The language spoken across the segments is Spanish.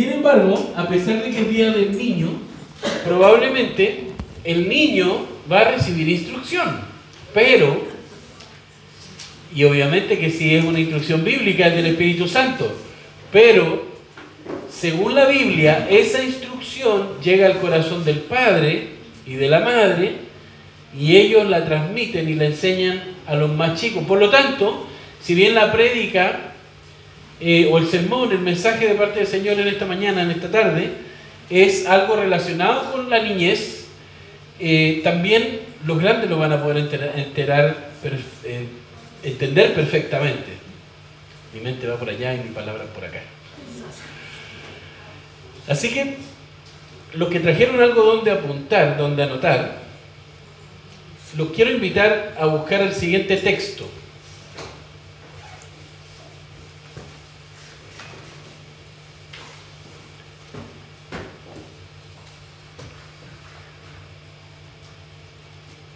Sin embargo, a pesar de que es día del niño, probablemente el niño va a recibir instrucción. Pero, y obviamente que si es una instrucción bíblica es del Espíritu Santo, pero según la Biblia, esa instrucción llega al corazón del padre y de la madre y ellos la transmiten y la enseñan a los más chicos. Por lo tanto, si bien la prédica eh, o el sermón, el mensaje de parte del Señor en esta mañana, en esta tarde, es algo relacionado con la niñez, eh, también los grandes lo van a poder enterar, eh, entender perfectamente. Mi mente va por allá y mi palabra por acá. Así que los que trajeron algo donde apuntar, donde anotar, los quiero invitar a buscar el siguiente texto.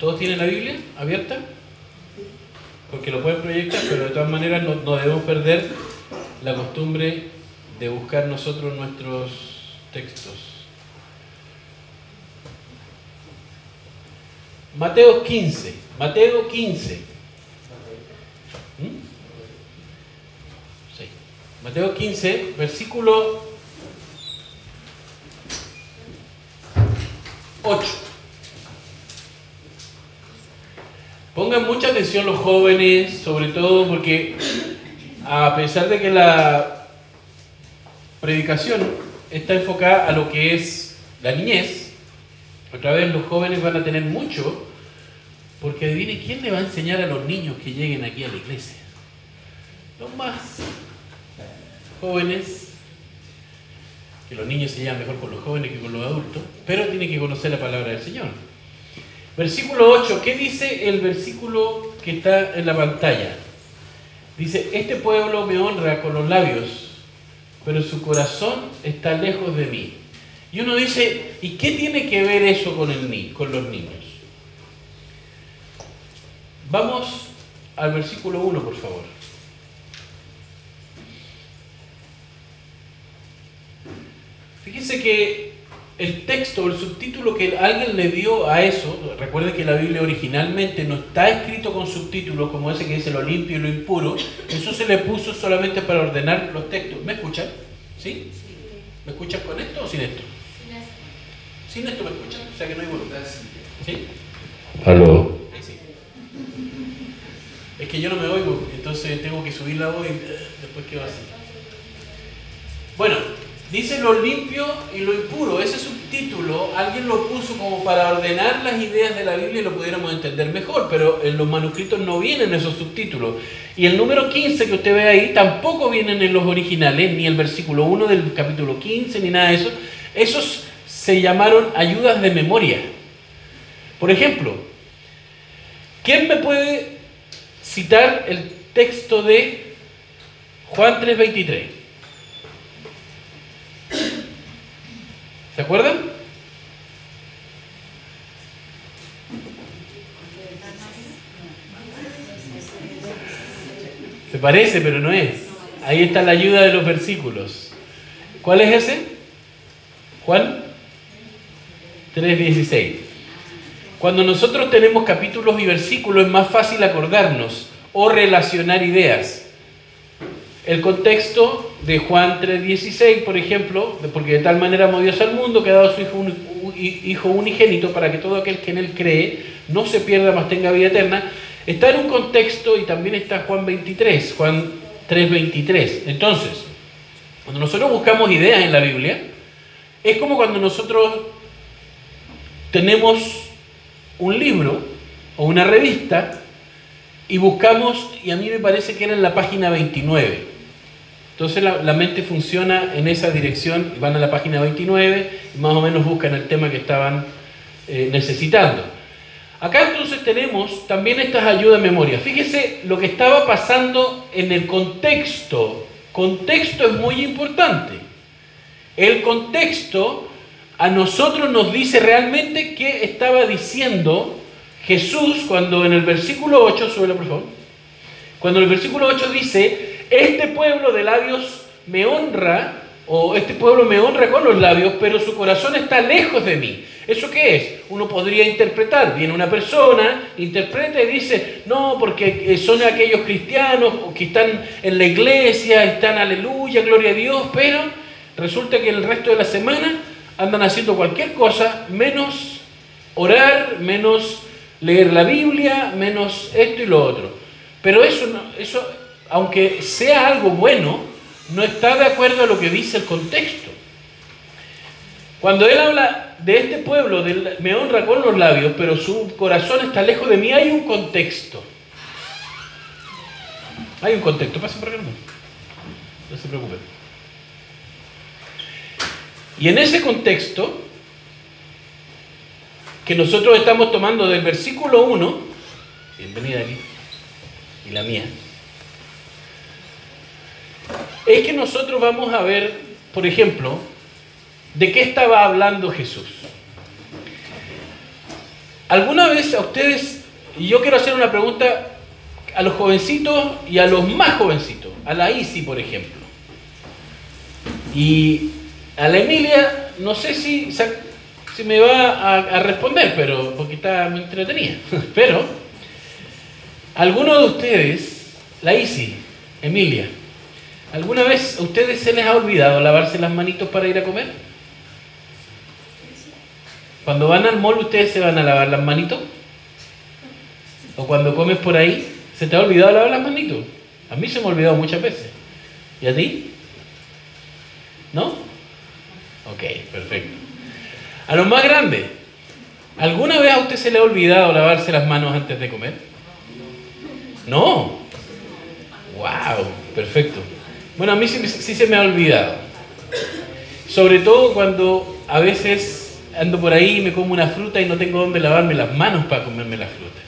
¿Todos tienen la Biblia abierta? Porque lo pueden proyectar, pero de todas maneras no, debemos perder la costumbre de buscar nosotros nuestros textos. Mateo 15, Mateo 15. ¿Mm? Mateo 15, versículo 8. Pongan mucha atención los jóvenes, sobre todo porque a pesar de que la predicación está enfocada a lo que es la niñez, otra vez los jóvenes van a tener mucho, porque adivine quién le va a enseñar a los niños que lleguen aquí a la iglesia. Los más jóvenes, que los niños se llevan mejor con los jóvenes que con los adultos, pero tienen que conocer la palabra del Señor. Versículo 8, ¿qué dice el versículo que está en la pantalla? Dice, este pueblo me honra con los labios, pero su corazón está lejos de mí. Y uno dice, ¿y qué tiene que ver eso con, el, con los niños? Vamos al versículo 1, por favor. Fíjense que el texto, el subtítulo que alguien le dio a eso, recuerde que la Biblia originalmente no está escrito con subtítulos como ese que dice lo limpio y lo impuro, eso se le puso solamente para ordenar los textos. ¿Me escuchan? ¿Sí? ¿Me escuchan con esto o sin esto? Sin esto me escuchan, o sea que no hay volumen. ¿Sí? Aló. Sí. Es que yo no me oigo, entonces tengo que subir la voz y eh, después qué va a hacer. Bueno, Dice lo limpio y lo impuro. Ese subtítulo alguien lo puso como para ordenar las ideas de la Biblia y lo pudiéramos entender mejor, pero en los manuscritos no vienen esos subtítulos. Y el número 15 que usted ve ahí tampoco vienen en los originales, ni el versículo 1 del capítulo 15, ni nada de eso. Esos se llamaron ayudas de memoria. Por ejemplo, ¿quién me puede citar el texto de Juan 3:23? ¿Se acuerdan? Se parece, pero no es. Ahí está la ayuda de los versículos. ¿Cuál es ese? Juan 3.16. Cuando nosotros tenemos capítulos y versículos es más fácil acordarnos o relacionar ideas. El contexto de Juan 3:16, por ejemplo, porque de tal manera amó Dios al mundo que ha dado su hijo, hijo unigénito para que todo aquel que en él cree no se pierda, mas tenga vida eterna, está en un contexto y también está Juan 23, Juan 3:23. Entonces, cuando nosotros buscamos ideas en la Biblia, es como cuando nosotros tenemos un libro o una revista y buscamos, y a mí me parece que era en la página 29. Entonces la, mente funciona en esa dirección, van a la página 29 y más o menos buscan el tema que estaban eh, necesitando. Acá entonces tenemos también estas ayudas de memoria. Fíjese lo que estaba pasando en el contexto. Contexto es muy importante. El contexto a nosotros nos dice realmente qué estaba diciendo Jesús cuando en el versículo 8, suele por favor, cuando en el versículo 8 dice, este pueblo de labios me honra, o este pueblo me honra con los labios, pero su corazón está lejos de mí. ¿Eso qué es? Uno podría interpretar. Viene una persona, interpreta y dice, no, porque son aquellos cristianos que están en la iglesia, están aleluya, gloria a Dios, pero resulta que el resto de la semana andan haciendo cualquier cosa menos orar, menos leer la Biblia, menos esto y lo otro. Pero eso, eso aunque sea algo bueno, no está de acuerdo a lo que dice el contexto. Cuando él habla de este pueblo, me honra con los labios, pero su corazón está lejos de mí, hay un contexto. Hay un contexto, pase por acá, no, no se preocupen. Y en ese contexto, que nosotros estamos tomando del versículo 1, bienvenida aquí, y la mía, es que nosotros vamos a ver, por ejemplo, ¿De qué estaba hablando Jesús? ¿Alguna vez a ustedes, y yo quiero hacer una pregunta a los jovencitos y a los más jovencitos, a la Isi, por ejemplo, y a la Emilia, no sé si, si me va a, responder, pero porque está muy entretenida, pero ¿alguno de ustedes, la Isi, Emilia, ¿alguna vez a ustedes se les ha olvidado lavarse las manitos para ir a comer? Cuando van al mall, ¿ustedes se van a lavar las manitos? ¿O cuando comes por ahí, se te ha olvidado lavar las manitos? A mí se me ha olvidado muchas veces. ¿Y a ti? ¿No? Ok, perfecto. A los más grandes, ¿alguna vez a usted se le ha olvidado lavarse las manos antes de comer? No. Wow, perfecto. Bueno, a mí sí, se me ha olvidado. Sobre todo cuando a veces ando por ahí y me como una fruta y no tengo dónde lavarme las manos para comerme la fruta.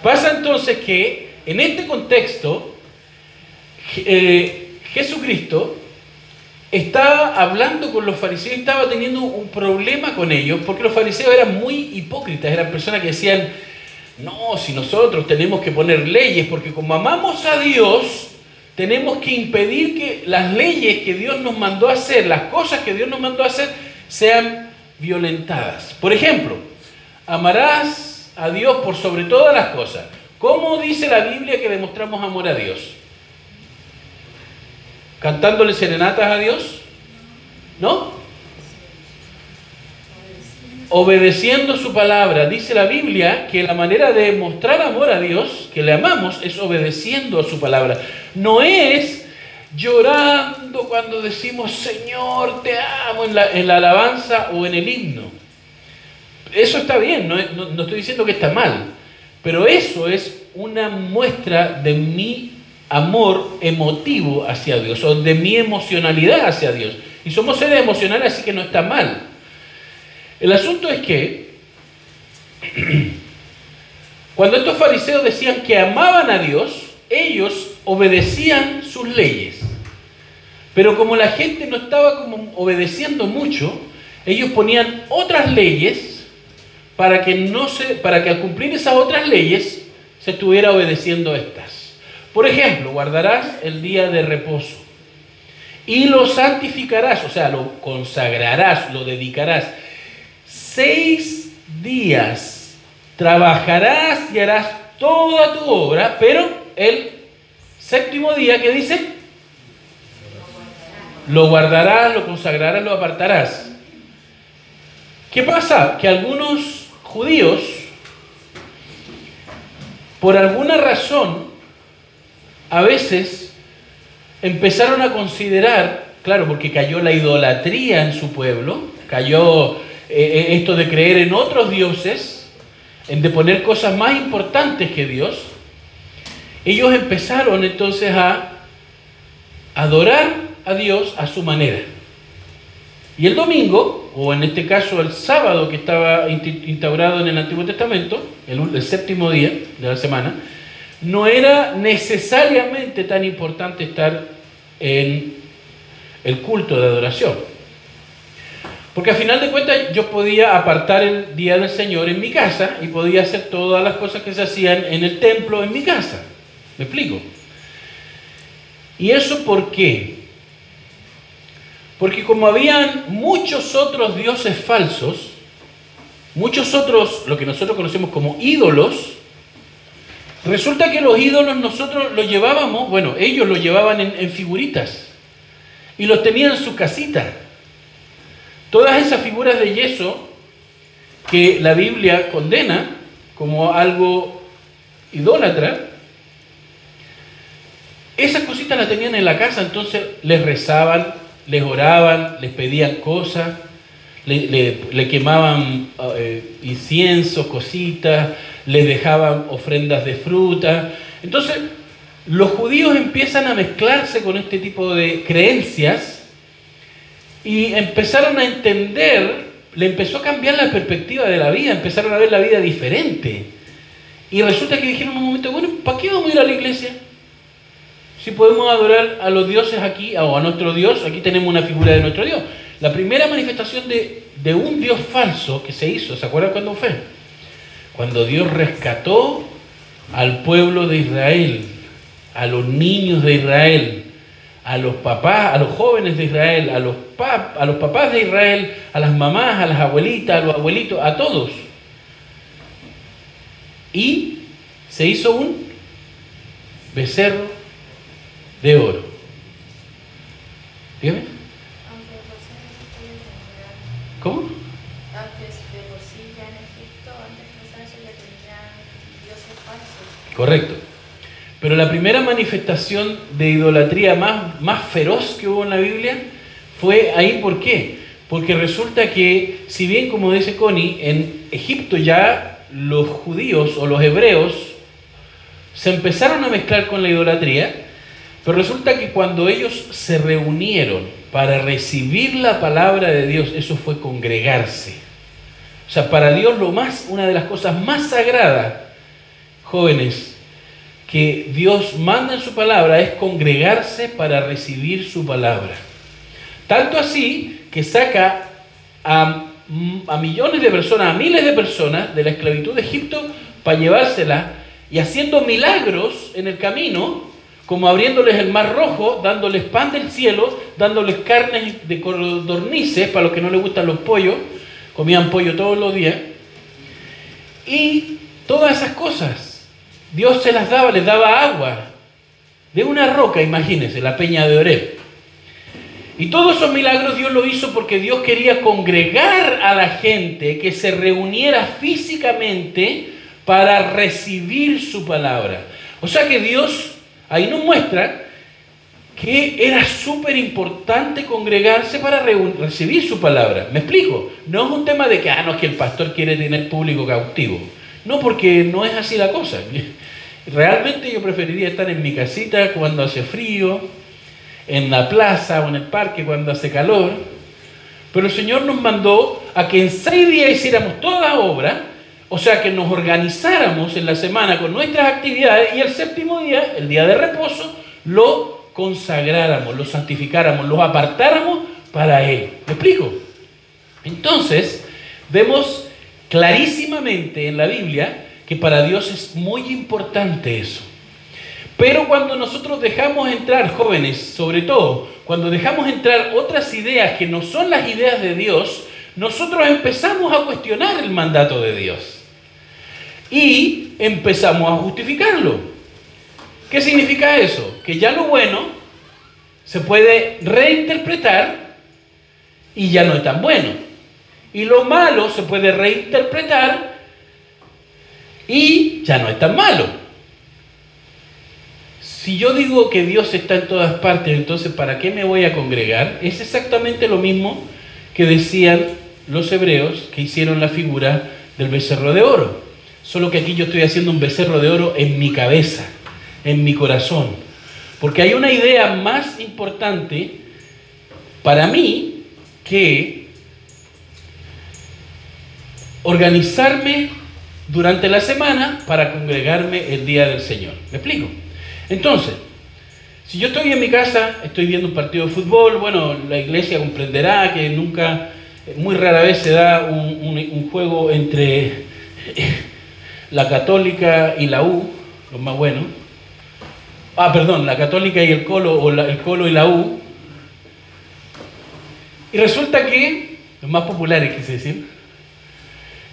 Pasa entonces que en este contexto eh, Jesucristo estaba hablando con los fariseos, estaba teniendo un problema con ellos, porque los fariseos eran muy hipócritas, eran personas que decían, no, si nosotros tenemos que poner leyes, porque como amamos a Dios, tenemos que impedir que las leyes que Dios nos mandó a hacer, las cosas que Dios nos mandó a hacer, sean violentadas. Por ejemplo, amarás a Dios por sobre todas las cosas. ¿Cómo dice la Biblia que demostramos amor a Dios? ¿Cantándole serenatas a Dios? ¿No? Obedeciendo su palabra. Dice la Biblia que la manera de mostrar amor a Dios, que le amamos, es obedeciendo a su palabra. No es llorando cuando decimos Señor, te amo en la, alabanza o en el himno. Eso está bien, no, no, estoy diciendo que está mal, pero eso es una muestra de mi amor emotivo hacia Dios o de mi emocionalidad hacia Dios. Y somos seres emocionales, así que no está mal. El asunto es que cuando estos fariseos decían que amaban a Dios, ellos obedecían sus leyes. Pero como la gente no estaba como obedeciendo mucho, ellos ponían otras leyes para que, no se, para que al cumplir esas otras leyes se estuviera obedeciendo estas. Por ejemplo, guardarás el día de reposo y lo santificarás, o sea, lo consagrarás, lo dedicarás. Seis días trabajarás y harás toda tu obra, pero el séptimo día, ¿qué dice? Lo guardarás, lo consagrarás, lo apartarás. ¿Qué pasa? Que algunos judíos, por alguna razón, a veces empezaron a considerar, claro, porque cayó la idolatría en su pueblo, cayó eh, eh, esto de creer en otros dioses, en de poner cosas más importantes que Dios, ellos empezaron entonces a adorar a Dios a su manera. Y el domingo, o en este caso el sábado que estaba instaurado en el Antiguo Testamento, el, séptimo día de la semana, no era necesariamente tan importante estar en el culto de adoración. Porque al final de cuentas yo podía apartar el día del Señor en mi casa y podía hacer todas las cosas que se hacían en el templo en mi casa. ¿Me explico? ¿Y eso por qué? Porque como habían muchos otros dioses falsos, muchos otros, lo que nosotros conocemos como ídolos, resulta que los ídolos nosotros los llevábamos, bueno, ellos los llevaban en, figuritas y los tenían en su casita. Todas esas figuras de yeso que la Biblia condena como algo idólatra, esas cositas las tenían en la casa, entonces les rezaban, les oraban, les pedían cosas, le, quemaban eh, incienso, cositas, les dejaban ofrendas de fruta. Entonces, los judíos empiezan a mezclarse con este tipo de creencias y empezaron a entender, le empezó a cambiar la perspectiva de la vida, empezaron a ver la vida diferente. Y resulta que dijeron en un momento, bueno, ¿para qué vamos a ir a la iglesia? Si podemos adorar a los dioses aquí, o a nuestro Dios, aquí tenemos una figura de nuestro Dios. La primera manifestación de, de un Dios falso que se hizo, ¿se acuerdan cuándo fue? Cuando Dios rescató al pueblo de Israel, a los niños de Israel, a los papás, a los jóvenes de Israel, a los, a los papás de Israel, a las mamás, a las abuelitas, a los abuelitos, a todos. Y se hizo un becerro de oro. Dígame. ¿Cómo? Antes de por sí ya en Egipto, antes de eso ya tenían dioses falsos. Correcto. Pero la primera manifestación de idolatría más, más feroz que hubo en la Biblia fue ahí, ¿por qué? Porque resulta que, si bien como dice Connie, en Egipto ya los judíos o los hebreos se empezaron a mezclar con la idolatría, pero resulta que cuando ellos se reunieron para recibir la palabra de Dios, eso fue congregarse. O sea, para Dios lo más, una de las cosas más sagradas, jóvenes, que Dios manda en su palabra es congregarse para recibir su palabra. Tanto así que saca a, millones de personas, a miles de personas de la esclavitud de Egipto para llevársela y haciendo milagros en el camino como abriéndoles el mar rojo, dándoles pan del cielo, dándoles carnes de cordornices, para los que no les gustan los pollos, comían pollo todos los días. Y todas esas cosas, Dios se las daba, les daba agua de una roca, imagínense, la peña de Oreb. Y todos esos milagros Dios lo hizo porque Dios quería congregar a la gente que se reuniera físicamente para recibir su palabra. O sea que Dios Ahí nos muestra que era súper importante congregarse para recibir su palabra. ¿Me explico? No es un tema de que, ah, no, que el pastor quiere tener público cautivo. No, porque no es así la cosa. Realmente yo preferiría estar en mi casita cuando hace frío, en la plaza o en el parque cuando hace calor. Pero el Señor nos mandó a que en seis días hiciéramos toda obra o sea, que nos organizáramos en la semana con nuestras actividades y el séptimo día, el día de reposo, lo consagráramos, lo santificáramos, lo apartáramos para Él. ¿Me explico? Entonces, vemos clarísimamente en la Biblia que para Dios es muy importante eso. Pero cuando nosotros dejamos entrar, jóvenes, sobre todo, cuando dejamos entrar otras ideas que no son las ideas de Dios, nosotros empezamos a cuestionar el mandato de Dios y empezamos a justificarlo. ¿Qué significa eso? Que ya lo bueno se puede reinterpretar y ya no es tan bueno. Y lo malo se puede reinterpretar y ya no es tan malo. Si yo digo que Dios está en todas partes, entonces ¿para qué me voy a congregar? Es exactamente lo mismo que decían los hebreos que hicieron la figura del becerro de oro. Solo que aquí yo estoy haciendo un becerro de oro en mi cabeza, en mi corazón. Porque hay una idea más importante para mí que organizarme durante la semana para congregarme el día del Señor. ¿Me explico? Entonces, si yo estoy en mi casa, estoy viendo un partido de fútbol, bueno, la iglesia comprenderá que nunca, muy rara vez se da un, juego entre la Católica y la U, lo más bueno. Ah, perdón, la Católica y el Colo, o el Colo y la U. Y resulta que, los más populares quise decir,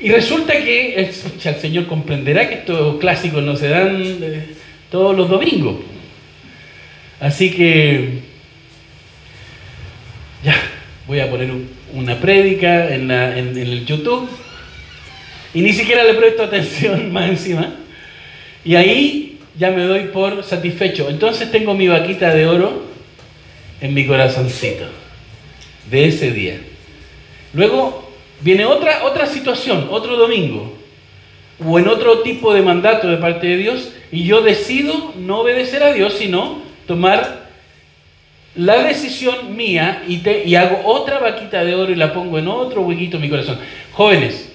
y resulta que el, Señor comprenderá que estos clásicos no se dan eh, todos los domingos. Así que ya, voy a poner una prédica en, en el YouTube y ni siquiera le presto atención más encima. Y ahí ya me doy por satisfecho. Entonces tengo mi vaquita de oro en mi corazoncito de ese día. Luego viene otra, otra situación, otro domingo, o en otro tipo de mandato de parte de Dios, y yo decido no obedecer a Dios, sino tomar la decisión mía y, te, y hago otra vaquita de oro y la pongo en otro huequito en mi corazón. Jóvenes,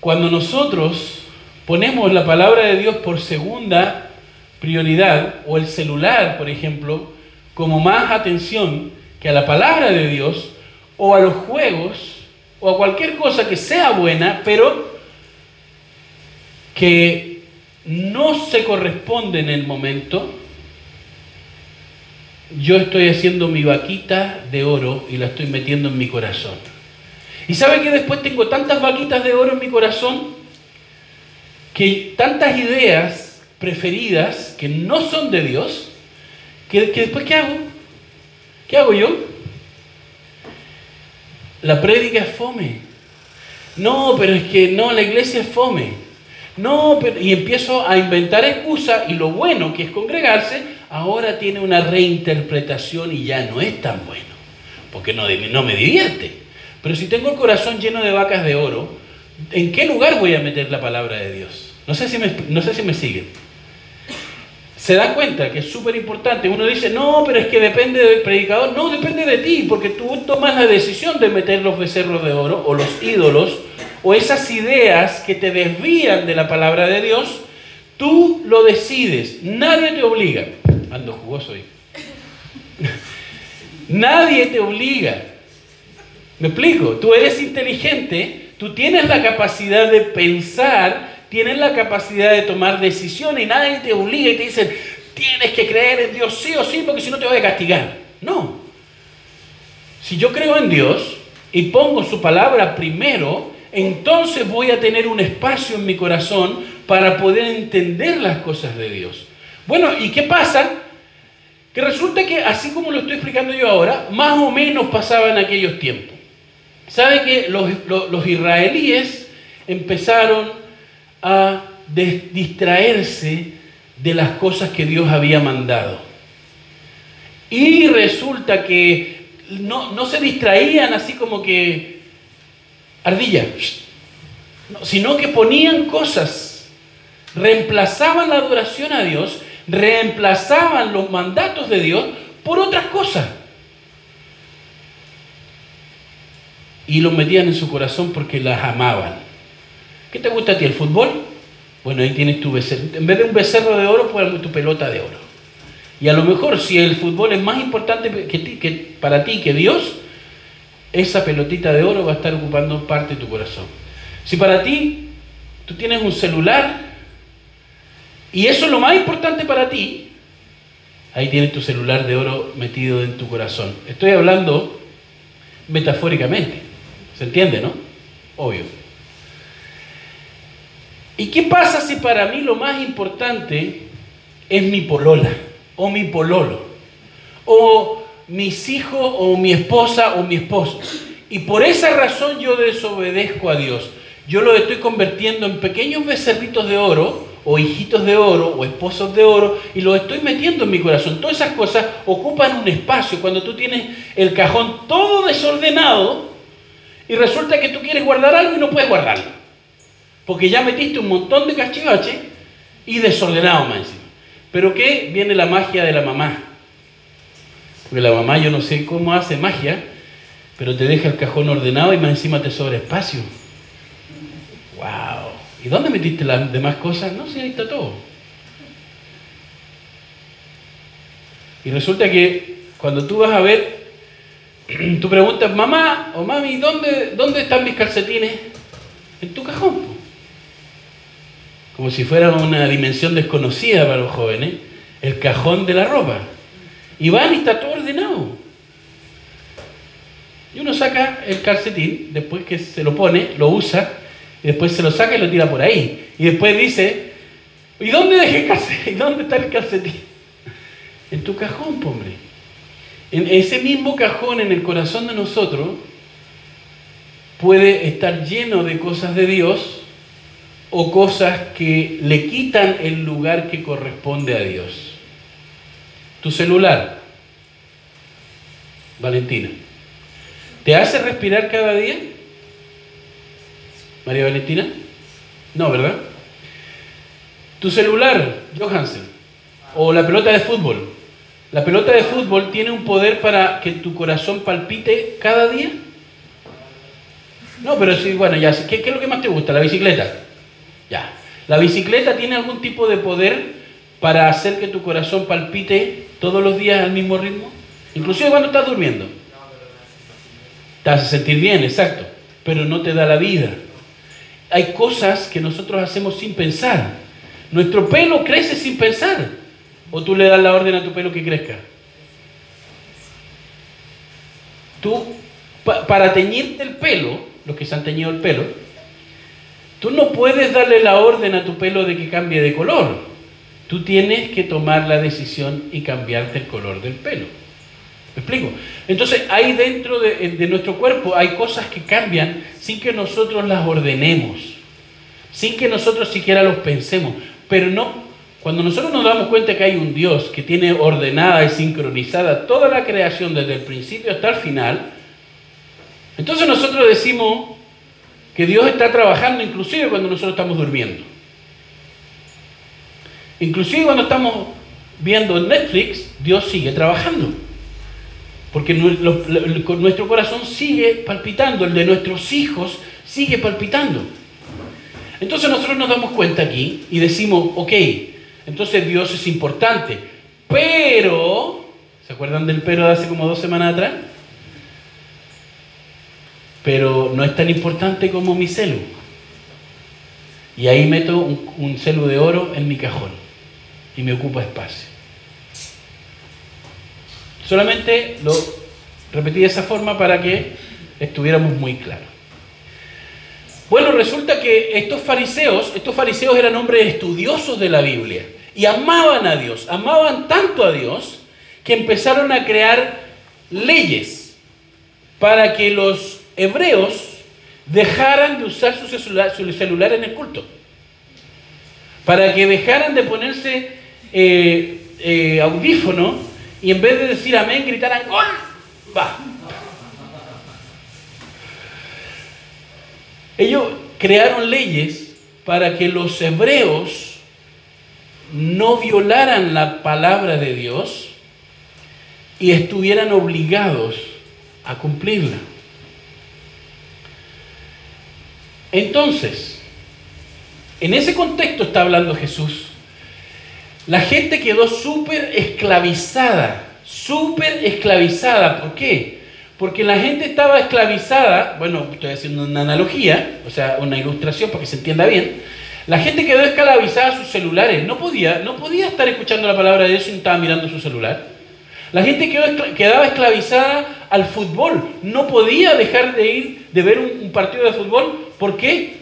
cuando nosotros ponemos la palabra de Dios por segunda prioridad, o el celular, por ejemplo, como más atención que a la palabra de Dios, o a los juegos, o a cualquier cosa que sea buena, pero que no se corresponde en el momento, yo estoy haciendo mi vaquita de oro y la estoy metiendo en mi corazón. ¿Y sabe que después tengo tantas vaquitas de oro en mi corazón? Que tantas ideas preferidas que no son de Dios, que, que después ¿qué hago? ¿Qué hago yo? La prédica es fome. No, pero es que no, la iglesia es fome. No, pero, y empiezo a inventar excusas y lo bueno que es congregarse, ahora tiene una reinterpretación y ya no es tan bueno, porque no, no me divierte. Pero si tengo el corazón lleno de vacas de oro, ¿en qué lugar voy a meter la palabra de Dios? No sé si me, no sé si me siguen se da cuenta que es súper importante. Uno dice, no, pero es que depende del predicador. No, depende de ti, porque tú tomas la decisión de meter los becerros de oro o los ídolos o esas ideas que te desvían de la palabra de Dios. Tú lo decides, nadie te obliga. Ando jugoso ahí. nadie te obliga. ¿Me explico? Tú eres inteligente, tú tienes la capacidad de pensar tienen la capacidad de tomar decisiones y nadie te obliga y te dice, tienes que creer en Dios sí o sí porque si no te voy a castigar. No. Si yo creo en Dios y pongo su palabra primero, entonces voy a tener un espacio en mi corazón para poder entender las cosas de Dios. Bueno, ¿y qué pasa? Que resulta que así como lo estoy explicando yo ahora, más o menos pasaba en aquellos tiempos. ¿Sabe que los, los, los israelíes empezaron a distraerse de las cosas que Dios había mandado. Y resulta que no, se distraían así como que ardilla, sino que ponían cosas, reemplazaban la adoración a Dios, reemplazaban los mandatos de Dios por otras cosas. Y los metían en su corazón porque las amaban. ¿Qué te gusta a ti? ¿El fútbol? Bueno, ahí tienes tu becerro. En vez de un becerro de oro, pues tu pelota de oro. Y a lo mejor si el fútbol es más importante que, para ti que Dios, esa pelotita de oro va a estar ocupando parte de tu corazón. Si para ti tú tienes un celular y eso es lo más importante para ti, ahí tienes tu celular de oro metido en tu corazón. Estoy hablando metafóricamente. ¿Se entiende, no? Obvio. ¿Y qué pasa si para mí lo más importante es mi polola o mi pololo o mis hijos o mi esposa o mi esposo? Y por esa razón yo desobedezco a Dios. Yo lo estoy convirtiendo en pequeños becerritos de oro o hijitos de oro o esposos de oro y los estoy metiendo en mi corazón. Todas esas cosas ocupan un espacio. Cuando tú tienes el cajón todo desordenado y resulta que tú quieres guardar algo y no puedes guardarlo. Porque ya metiste un montón de cachivache y desordenado más encima. Pero ¿qué? Viene la magia de la mamá. Porque la mamá yo no sé cómo hace magia, pero te deja el cajón ordenado y más encima te sobra espacio. ¡Wow! ¿Y dónde metiste las demás cosas? No sé, ahí está todo. Y resulta que cuando tú vas a ver, tú preguntas, mamá o mami, ¿dónde, dónde están mis calcetines? En tu cajón como si fuera una dimensión desconocida para los jóvenes, el cajón de la ropa. Y van y está todo ordenado. Y uno saca el calcetín, después que se lo pone, lo usa, y después se lo saca y lo tira por ahí. Y después dice, ¿y dónde dejé el calcetín? ¿Y dónde está el calcetín? En tu cajón, hombre. En ese mismo cajón en el corazón de nosotros puede estar lleno de cosas de Dios o cosas que le quitan el lugar que corresponde a Dios. Tu celular, Valentina, ¿te hace respirar cada día? María Valentina? No, ¿verdad? Tu celular, Johansen, o la pelota de fútbol. ¿La pelota de fútbol tiene un poder para que tu corazón palpite cada día? No, pero sí, bueno, ya, ¿qué, ¿qué es lo que más te gusta? ¿La bicicleta? Ya. ¿La bicicleta tiene algún tipo de poder para hacer que tu corazón palpite todos los días al mismo ritmo? Inclusive cuando estás durmiendo. Te hace sentir bien, exacto, pero no te da la vida. Hay cosas que nosotros hacemos sin pensar. Nuestro pelo crece sin pensar. ¿O tú le das la orden a tu pelo que crezca? Tú, para teñirte el pelo, los que se han teñido el pelo, tú no puedes darle la orden a tu pelo de que cambie de color. Tú tienes que tomar la decisión y cambiarte el color del pelo. ¿Me explico? Entonces, ahí dentro de, de, nuestro cuerpo hay cosas que cambian sin que nosotros las ordenemos, sin que nosotros siquiera los pensemos. Pero no, cuando nosotros nos damos cuenta que hay un Dios que tiene ordenada y sincronizada toda la creación desde el principio hasta el final, entonces nosotros decimos que Dios está trabajando inclusive cuando nosotros estamos durmiendo. Inclusive cuando estamos viendo Netflix, Dios sigue trabajando. Porque nuestro corazón sigue palpitando, el de nuestros hijos sigue palpitando. Entonces nosotros nos damos cuenta aquí y decimos, ok, entonces Dios es importante, pero, ¿se acuerdan del pero de hace como dos semanas atrás? Pero no es tan importante como mi celu. Y ahí meto un, un celu de oro en mi cajón y me ocupa espacio. Solamente lo repetí de esa forma para que estuviéramos muy claros. Bueno, resulta que estos fariseos, estos fariseos eran hombres estudiosos de la Biblia y amaban a Dios, amaban tanto a Dios que empezaron a crear leyes para que los hebreos dejaran de usar su celular, su celular en el culto, para que dejaran de ponerse eh, eh, audífono y en vez de decir amén gritaran gol, va. Ellos crearon leyes para que los hebreos no violaran la palabra de Dios y estuvieran obligados a cumplirla. Entonces, en ese contexto está hablando Jesús. La gente quedó súper esclavizada, súper esclavizada. ¿Por qué? Porque la gente estaba esclavizada, bueno, estoy haciendo una analogía, o sea, una ilustración para que se entienda bien. La gente quedó esclavizada a sus celulares, no podía, no podía estar escuchando la palabra de Dios si no estaba mirando su celular. La gente quedaba esclavizada al fútbol, no podía dejar de ir, de ver un, un partido de fútbol. ¿Por qué?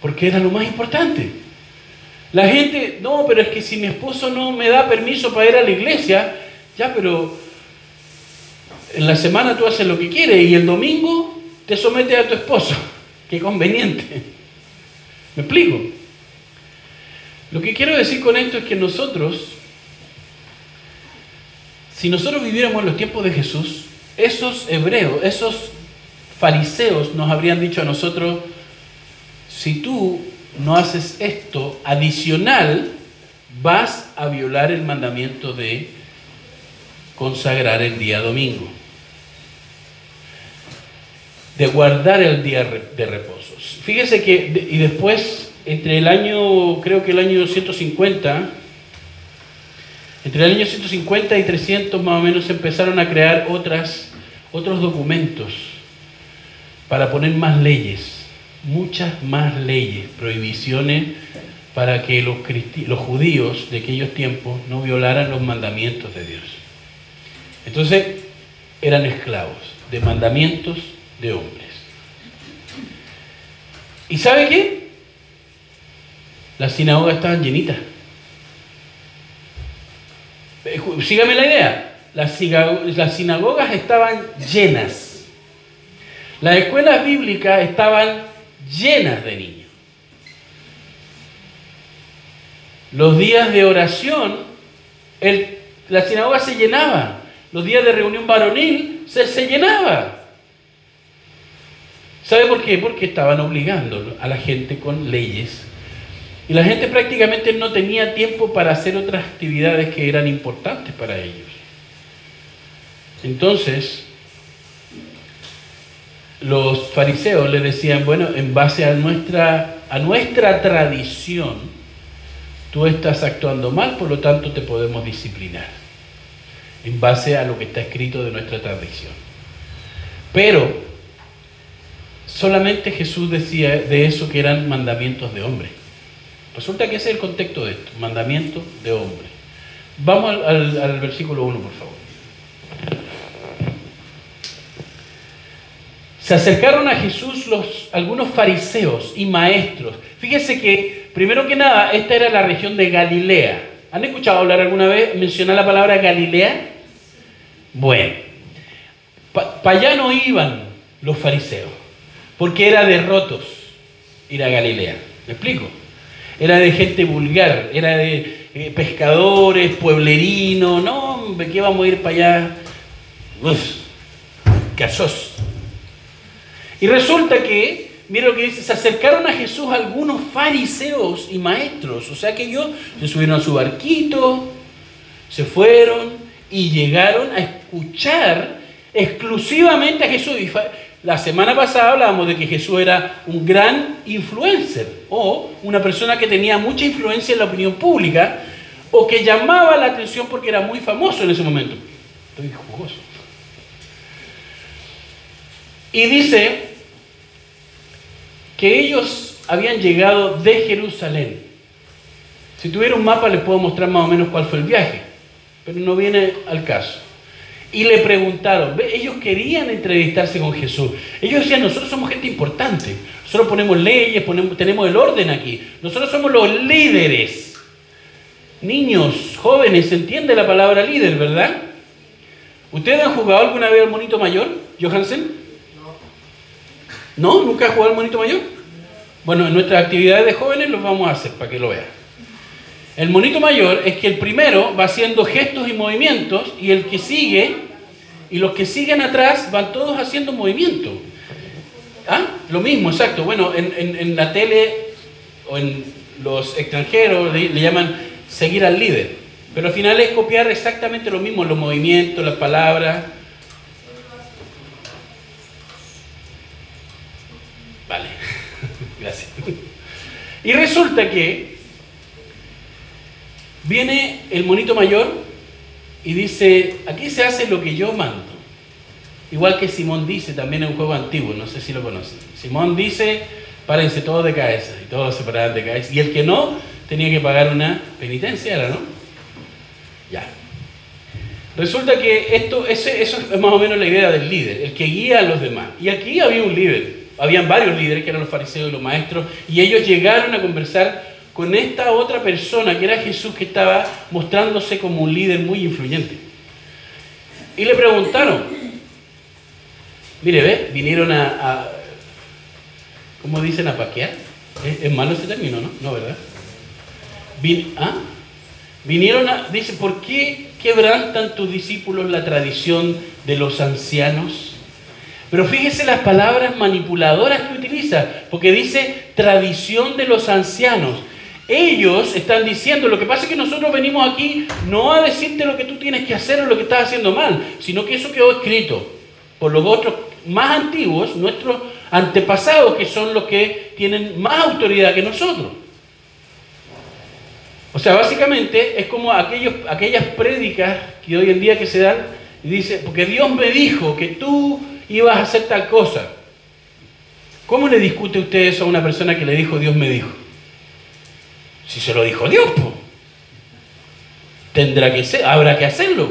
Porque era lo más importante. La gente, no, pero es que si mi esposo no me da permiso para ir a la iglesia, ya, pero en la semana tú haces lo que quieres y el domingo te sometes a tu esposo. Qué conveniente. ¿Me explico? Lo que quiero decir con esto es que nosotros, si nosotros viviéramos en los tiempos de Jesús, esos hebreos, esos fariseos nos habrían dicho a nosotros, si tú no haces esto adicional, vas a violar el mandamiento de consagrar el día domingo de guardar el día de reposo. Fíjese que, y después, entre el año, creo que el año 150, entre el año 150 y 300 más o menos se empezaron a crear otras, otros documentos para poner más leyes, muchas más leyes, prohibiciones para que los, los judíos de aquellos tiempos no violaran los mandamientos de Dios. Entonces, eran esclavos. de mandamientos de hombres. ¿Y sabe qué? Las sinagogas estaban llenitas. Eh, sígame la idea. Las, sinagogas estaban llenas. Las escuelas bíblicas estaban llenas de niños. Los días de oración, la sinagoga se llenaba. Los días de reunión varonil se, se llenaba. ¿Sabe por qué? Porque estaban obligando a la gente con leyes. Y la gente prácticamente no tenía tiempo para hacer otras actividades que eran importantes para ellos. Entonces, los fariseos le decían, bueno, en base a nuestra, a nuestra tradición, tú estás actuando mal, por lo tanto te podemos disciplinar, en base a lo que está escrito de nuestra tradición. Pero solamente Jesús decía de eso que eran mandamientos de hombre. Resulta que ese es el contexto de esto, mandamiento de hombre. Vamos al, versículo 1, por favor. Se acercaron a Jesús los, algunos fariseos y maestros. Fíjese que, primero que nada, esta era la región de Galilea. ¿Han escuchado hablar alguna vez, mencionar la palabra Galilea? Bueno, para allá no iban los fariseos, porque era de rotos ir a Galilea. ¿Me explico? Era de gente vulgar, era de eh, pescadores, pueblerinos. No, hombre, ¿qué vamos a ir para allá? Uf, casos. Y resulta que, mira lo que dice, se acercaron a Jesús algunos fariseos y maestros. O sea que ellos se subieron a su barquito, se fueron y llegaron a escuchar exclusivamente a Jesús. La semana pasada hablábamos de que Jesús era un gran influencer o una persona que tenía mucha influencia en la opinión pública o que llamaba la atención porque era muy famoso en ese momento. Estoy jugoso. Y dice que ellos habían llegado de Jerusalén. Si tuviera un mapa les puedo mostrar más o menos cuál fue el viaje, pero no viene al caso. Y le preguntaron, ellos querían entrevistarse con Jesús. Ellos decían, nosotros somos gente importante, nosotros ponemos leyes, ponemos, tenemos el orden aquí, nosotros somos los líderes. Niños, jóvenes, ¿se entiende la palabra líder, verdad? ¿Ustedes han jugado alguna vez al monito mayor, Johansen? ¿No? ¿Nunca has jugado al monito mayor? Bueno, en nuestras actividades de jóvenes los vamos a hacer para que lo vean. El monito mayor es que el primero va haciendo gestos y movimientos y el que sigue y los que siguen atrás van todos haciendo movimientos. ¿Ah? Lo mismo, exacto. Bueno, en, la tele o en los extranjeros le, llaman seguir al líder. Pero al final es copiar exactamente lo mismo, los movimientos, las palabras. Vale, gracias. Y resulta que viene el monito mayor y dice, aquí se hace lo que yo mando. Igual que Simón dice también en un juego antiguo, no sé si lo conocen. Simón dice, párense todos de cabeza, y todos se paraban de cabeza. Y el que no, tenía que pagar una penitencia, ¿era no? Ya. Resulta que esto, ese, eso es más o menos la idea del líder, el que guía a los demás. Y aquí había un líder, habían varios líderes que eran los fariseos y los maestros, y ellos llegaron a conversar con esta otra persona que era Jesús que estaba mostrándose como un líder muy influyente. Y le preguntaron, mire, ve, vinieron a, ¿cómo dicen? A paquear. ¿Es, malo ese término, no? No, ¿verdad? ¿ah? Vinieron a, dice, ¿por qué quebrantan tus discípulos la tradición de los ancianos? Pero fíjese las palabras manipuladoras que utiliza, porque dice tradición de los ancianos. Ellos están diciendo, lo que pasa es que nosotros venimos aquí no a decirte lo que tú tienes que hacer o lo que estás haciendo mal, sino que eso quedó escrito por los otros más antiguos, nuestros antepasados, que son los que tienen más autoridad que nosotros. O sea, básicamente es como aquellas prédicas que hoy en día que se dan y dice, porque Dios me dijo que tú ibas a hacer tal cosa. ¿Cómo le discute usted eso a una persona que le dijo Dios me dijo? Si se lo dijo Dios, pues. Tendrá que ser, habrá que hacerlo.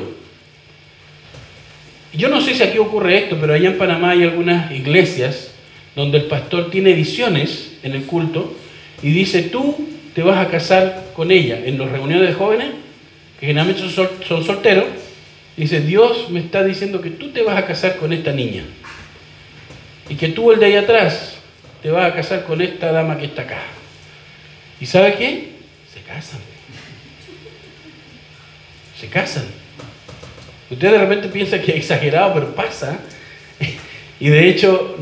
Yo no sé si aquí ocurre esto, pero allá en Panamá hay algunas iglesias donde el pastor tiene visiones en el culto y dice, tú te vas a casar con ella en las reuniones de jóvenes, que generalmente son, son solteros, dice, Dios me está diciendo que tú te vas a casar con esta niña y que tú el de ahí atrás te vas a casar con esta dama que está acá. ¿Y sabe qué? Casan. Se casan. Usted de repente piensa que es exagerado, pero pasa. Y de hecho,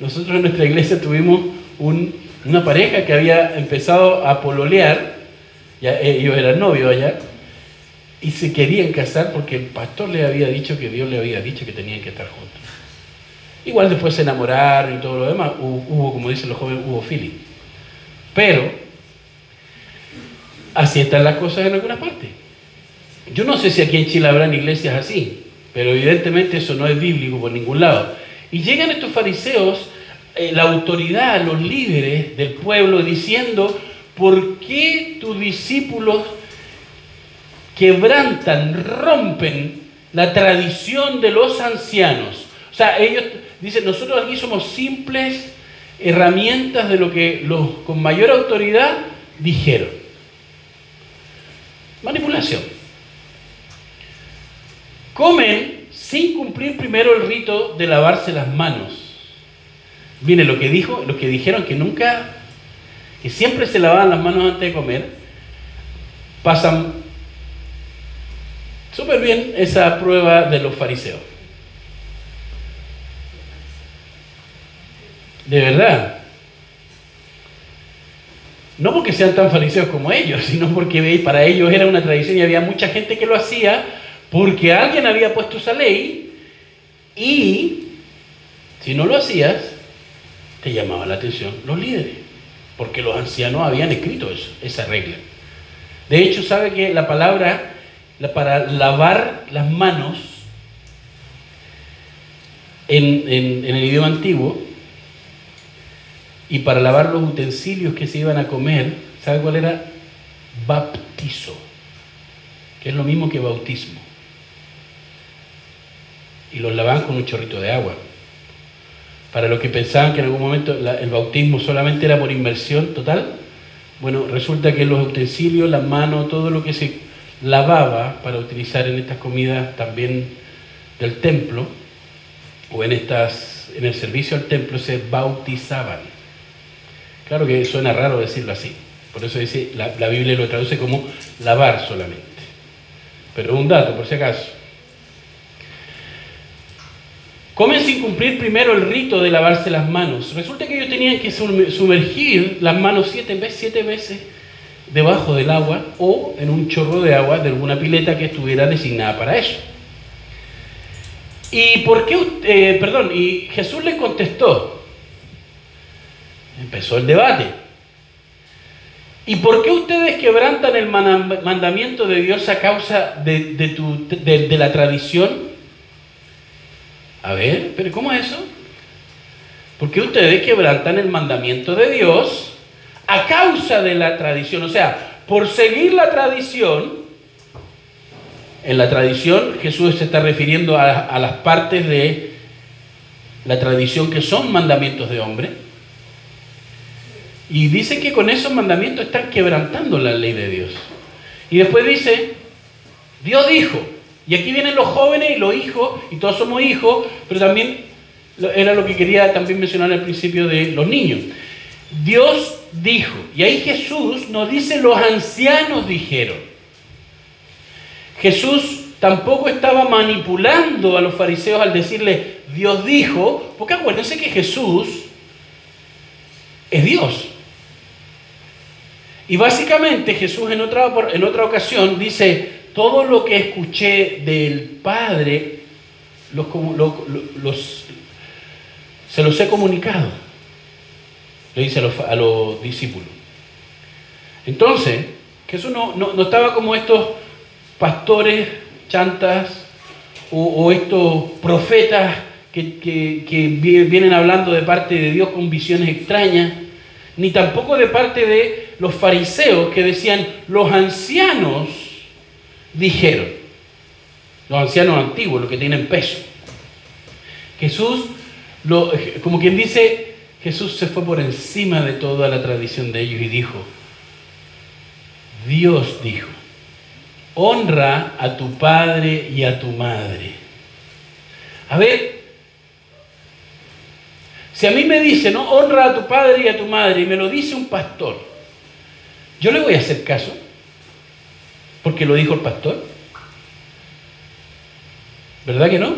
nosotros en nuestra iglesia tuvimos una pareja que había empezado a pololear, ya, ellos eran novios allá, y se querían casar porque el pastor le había dicho que Dios le había dicho que tenían que estar juntos. Igual después se enamoraron y todo lo demás, hubo, como dicen los jóvenes, hubo feeling. Pero, así están las cosas en alguna parte. Yo no sé si aquí en Chile habrán iglesias así, pero evidentemente eso no es bíblico por ningún lado. Y llegan estos fariseos, eh, la autoridad, los líderes del pueblo, diciendo, ¿por qué tus discípulos quebrantan, rompen la tradición de los ancianos? O sea, ellos dicen, nosotros aquí somos simples herramientas de lo que los con mayor autoridad dijeron. Manipulación comen sin cumplir primero el rito de lavarse las manos. Mire, lo que dijo, los que dijeron que nunca, que siempre se lavaban las manos antes de comer, pasan súper bien esa prueba de los fariseos. De verdad. No porque sean tan fariseos como ellos, sino porque para ellos era una tradición y había mucha gente que lo hacía porque alguien había puesto esa ley y si no lo hacías, te llamaba la atención los líderes, porque los ancianos habían escrito eso, esa regla. De hecho, sabe que la palabra para lavar las manos en, en el idioma antiguo y para lavar los utensilios que se iban a comer, ¿sabe cuál era? Baptizo, que es lo mismo que bautismo y los lavaban con un chorrito de agua. Para los que pensaban que en algún momento el bautismo solamente era por inmersión total, bueno, resulta que los utensilios, las manos, todo lo que se lavaba para utilizar en estas comidas también del templo o en, estas, en el servicio al templo se bautizaban. Claro que suena raro decirlo así, por eso dice, la, Biblia lo traduce como lavar solamente. Pero un dato, por si acaso. Comen sin cumplir primero el rito de lavarse las manos. Resulta que ellos tenían que sumergir las manos siete veces, siete veces debajo del agua o en un chorro de agua de alguna pileta que estuviera designada para eso. ¿Y por qué? Eh, perdón, y Jesús le contestó. Empezó el debate. ¿Y por qué ustedes quebrantan el mandamiento de Dios a causa de, de la tradición? A ver, pero ¿cómo es eso? Porque ustedes quebrantan el mandamiento de Dios a causa de la tradición. O sea, por seguir la tradición, en la tradición Jesús se está refiriendo a, a las partes de la tradición que son mandamientos de hombre. Y dice que con esos mandamientos están quebrantando la ley de Dios. Y después dice, Dios dijo, y aquí vienen los jóvenes y los hijos, y todos somos hijos, pero también era lo que quería también mencionar al principio de los niños. Dios dijo, y ahí Jesús nos dice los ancianos dijeron. Jesús tampoco estaba manipulando a los fariseos al decirle Dios dijo, porque acuérdense que Jesús es Dios. Y básicamente Jesús en otra, en otra ocasión dice, todo lo que escuché del Padre, se los he comunicado, le dice a los, discípulos. Entonces, Jesús no, no, estaba como estos pastores chantas o, estos profetas que, que, vienen hablando de parte de Dios con visiones extrañas, ni tampoco de parte de los fariseos que decían, los ancianos dijeron, los ancianos antiguos, los que tienen peso. Jesús, lo, como quien dice, Jesús se fue por encima de toda la tradición de ellos y dijo, Dios dijo, honra a tu padre y a tu madre. A ver, si a mí me dice, no, honra a tu padre y a tu madre, y me lo dice un pastor, yo le voy a hacer caso, porque lo dijo el pastor. ¿Verdad que no?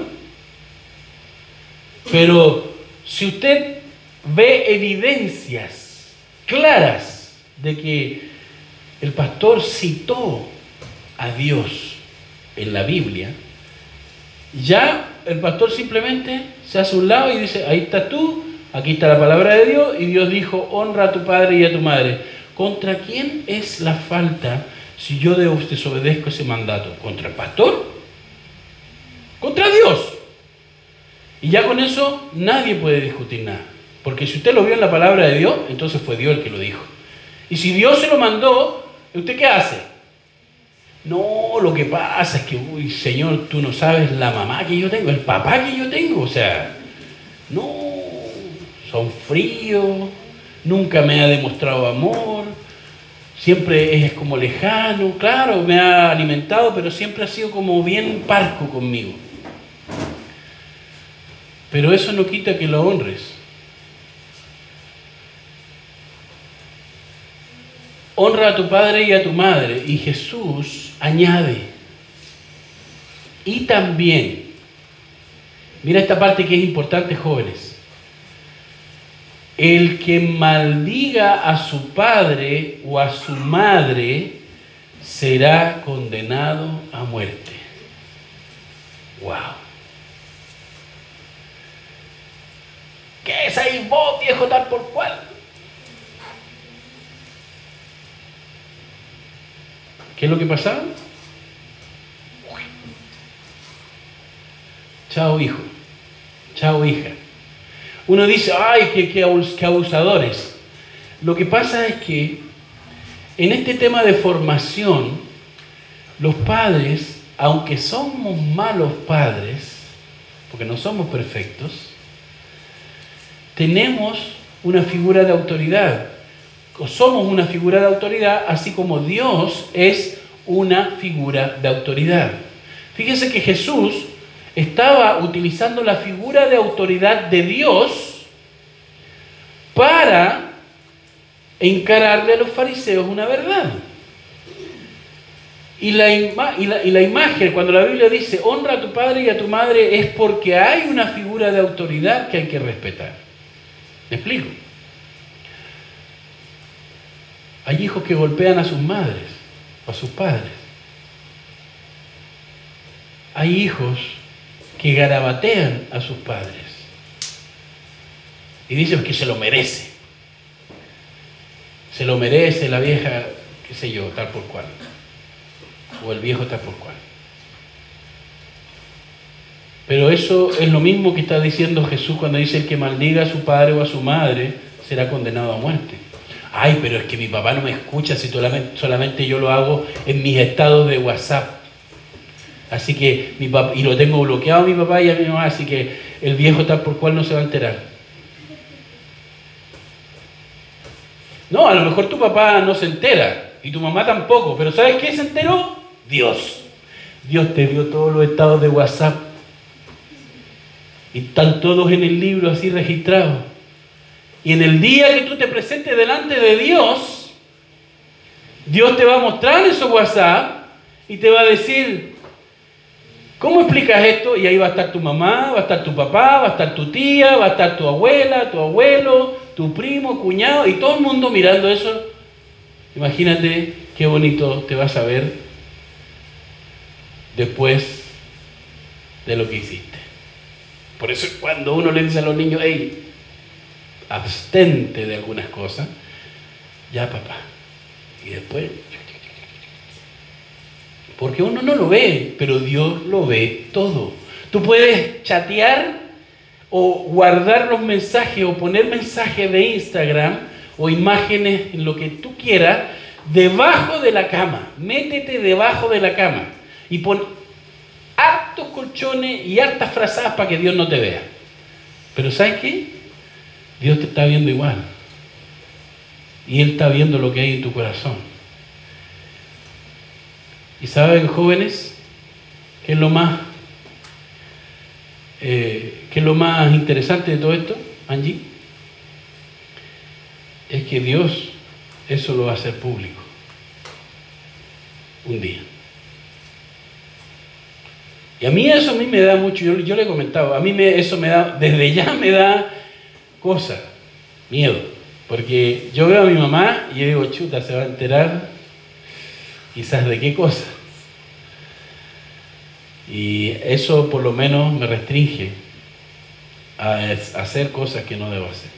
Pero si usted ve evidencias claras de que el pastor citó a Dios en la Biblia, ya el pastor simplemente se hace a un lado y dice, ahí estás tú, aquí está la palabra de Dios, y Dios dijo, honra a tu padre y a tu madre. ¿Contra quién es la falta si yo desobedezco ese mandato? ¿Contra el pastor? Contra Dios. Y ya con eso nadie puede discutir nada. Porque si usted lo vio en la palabra de Dios, entonces fue Dios el que lo dijo. Y si Dios se lo mandó, ¿usted qué hace? No, lo que pasa es que, uy, Señor, tú no sabes la mamá que yo tengo, el papá que yo tengo. O sea, no, son fríos, nunca me ha demostrado amor, siempre es como lejano, claro, me ha alimentado, pero siempre ha sido como bien parco conmigo. Pero eso no quita que lo honres. Honra a tu padre y a tu madre. Y Jesús añade. Y también, mira esta parte que es importante, jóvenes. El que maldiga a su padre o a su madre será condenado a muerte. Wow. ¿Qué es ahí vos, viejo tal por cual? ¿Qué es lo que pasaba? Chao hijo, chao hija. Uno dice, ay, qué, abusadores. Lo que pasa es que en este tema de formación, los padres, aunque somos malos padres, porque no somos perfectos, tenemos una figura de autoridad. Somos una figura de autoridad, así como Dios es una figura de autoridad. Fíjense que Jesús estaba utilizando la figura de autoridad de Dios para encararle a los fariseos una verdad. Y la, y, la, y la, imagen, cuando la Biblia dice honra a tu padre y a tu madre, es porque hay una figura de autoridad que hay que respetar. ¿Me explico? Hay hijos que golpean a sus madres a sus padres. Hay hijos que garabatean a sus padres. Y dicen que se lo merece. Se lo merece la vieja, qué sé yo, tal por cual. O el viejo tal por cual. Pero eso es lo mismo que está diciendo Jesús cuando dice el que maldiga a su padre o a su madre será condenado a muerte. Ay, pero es que mi papá no me escucha si solamente yo lo hago en mis estados de WhatsApp. Así que mi papá, y lo tengo bloqueado a mi papá y a mi mamá, así que el viejo tal por cual no se va a enterar. No, a lo mejor tu papá no se entera y tu mamá tampoco, pero ¿sabes qué se enteró? Dios. Dios te dio todos los estados de WhatsApp y están todos en el libro así registrados. Y en el día que tú te presentes delante de Dios, Dios te va a mostrar en su WhatsApp y te va a decir, ¿cómo explicas esto? Y ahí va a estar tu mamá, va a estar tu papá, va a estar tu tía, va a estar tu abuela, tu abuelo, tu primo, cuñado, y todo el mundo mirando eso. Imagínate qué bonito te vas a ver después de lo que hiciste. Por eso cuando uno le dice a los niños, hey, abstente de algunas cosas, ya papá. Y después, porque uno no lo ve, pero Dios lo ve todo. Tú puedes chatear o guardar los mensajes o poner mensajes de Instagram o imágenes en lo que tú quieras debajo de la cama. Métete debajo de la cama y pon hartos colchones y hartas frazadas para que Dios no te vea. Pero ¿sabes qué? Dios te está viendo igual. Y Él está viendo lo que hay en tu corazón. Y saben, jóvenes, ¿qué es lo más, eh, es lo más interesante de todo esto, Angie? Es que Dios eso lo va a hacer público. Un día. Y a mí eso a mí me da mucho, yo, yo le he comentado, a mí me, eso me da, desde ya me da cosa, miedo. Porque yo veo a mi mamá y yo digo, chuta, se va a enterar quizás de qué cosa. Y eso por lo menos me restringe a hacer cosas que no debo hacer.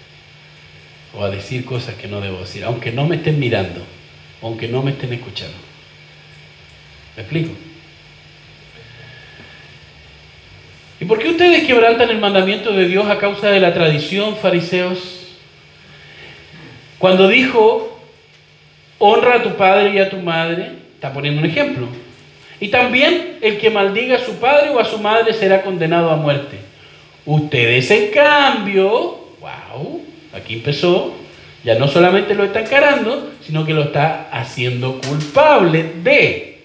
O a decir cosas que no debo decir, aunque no me estén mirando, aunque no me estén escuchando. ¿Me explico? ¿Y por qué ustedes quebrantan el mandamiento de Dios a causa de la tradición, fariseos? Cuando dijo, honra a tu padre y a tu madre, está poniendo un ejemplo. Y también el que maldiga a su padre o a su madre será condenado a muerte. Ustedes, en cambio, wow, aquí empezó, ya no solamente lo está encarando, sino que lo está haciendo culpable de.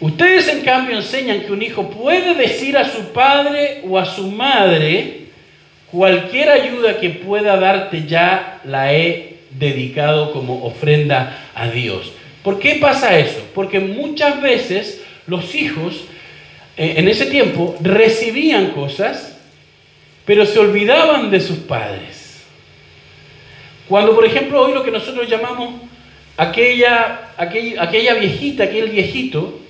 Ustedes en cambio enseñan que un hijo puede decir a su padre o a su madre, cualquier ayuda que pueda darte ya la he dedicado como ofrenda a Dios. ¿Por qué pasa eso? Porque muchas veces los hijos eh, en ese tiempo recibían cosas, pero se olvidaban de sus padres. Cuando, por ejemplo, hoy lo que nosotros llamamos aquella, aquella, aquella viejita, aquel viejito,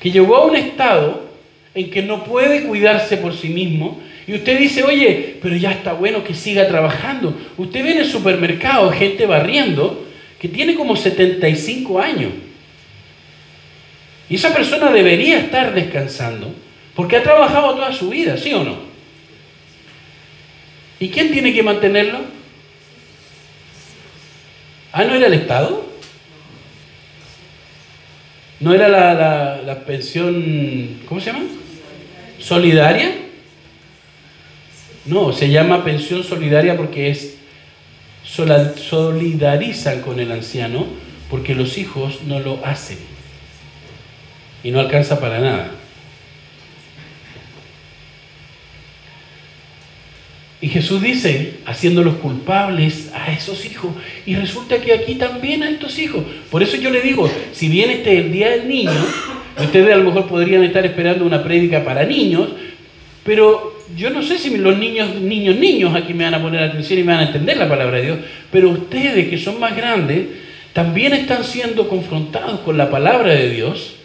que llegó a un estado en que no puede cuidarse por sí mismo, y usted dice, oye, pero ya está bueno que siga trabajando. Usted ve en el supermercado gente barriendo que tiene como 75 años. Y esa persona debería estar descansando porque ha trabajado toda su vida, ¿sí o no? ¿Y quién tiene que mantenerlo? Ah, ¿no era el Estado? ¿No era la, pensión, ¿cómo se llama? ¿Solidaria? No, se llama pensión solidaria porque es solidarizan con el anciano porque los hijos no lo hacen y no alcanza para nada. Y Jesús dice, haciéndolos culpables a esos hijos. Y resulta que aquí también a estos hijos. Por eso yo le digo, si bien este es el Día del Niño, ustedes a lo mejor podrían estar esperando una prédica para niños, pero yo no sé si los niños, niños, niños aquí me van a poner atención y me van a entender la palabra de Dios, pero ustedes que son más grandes, también están siendo confrontados con la palabra de Dios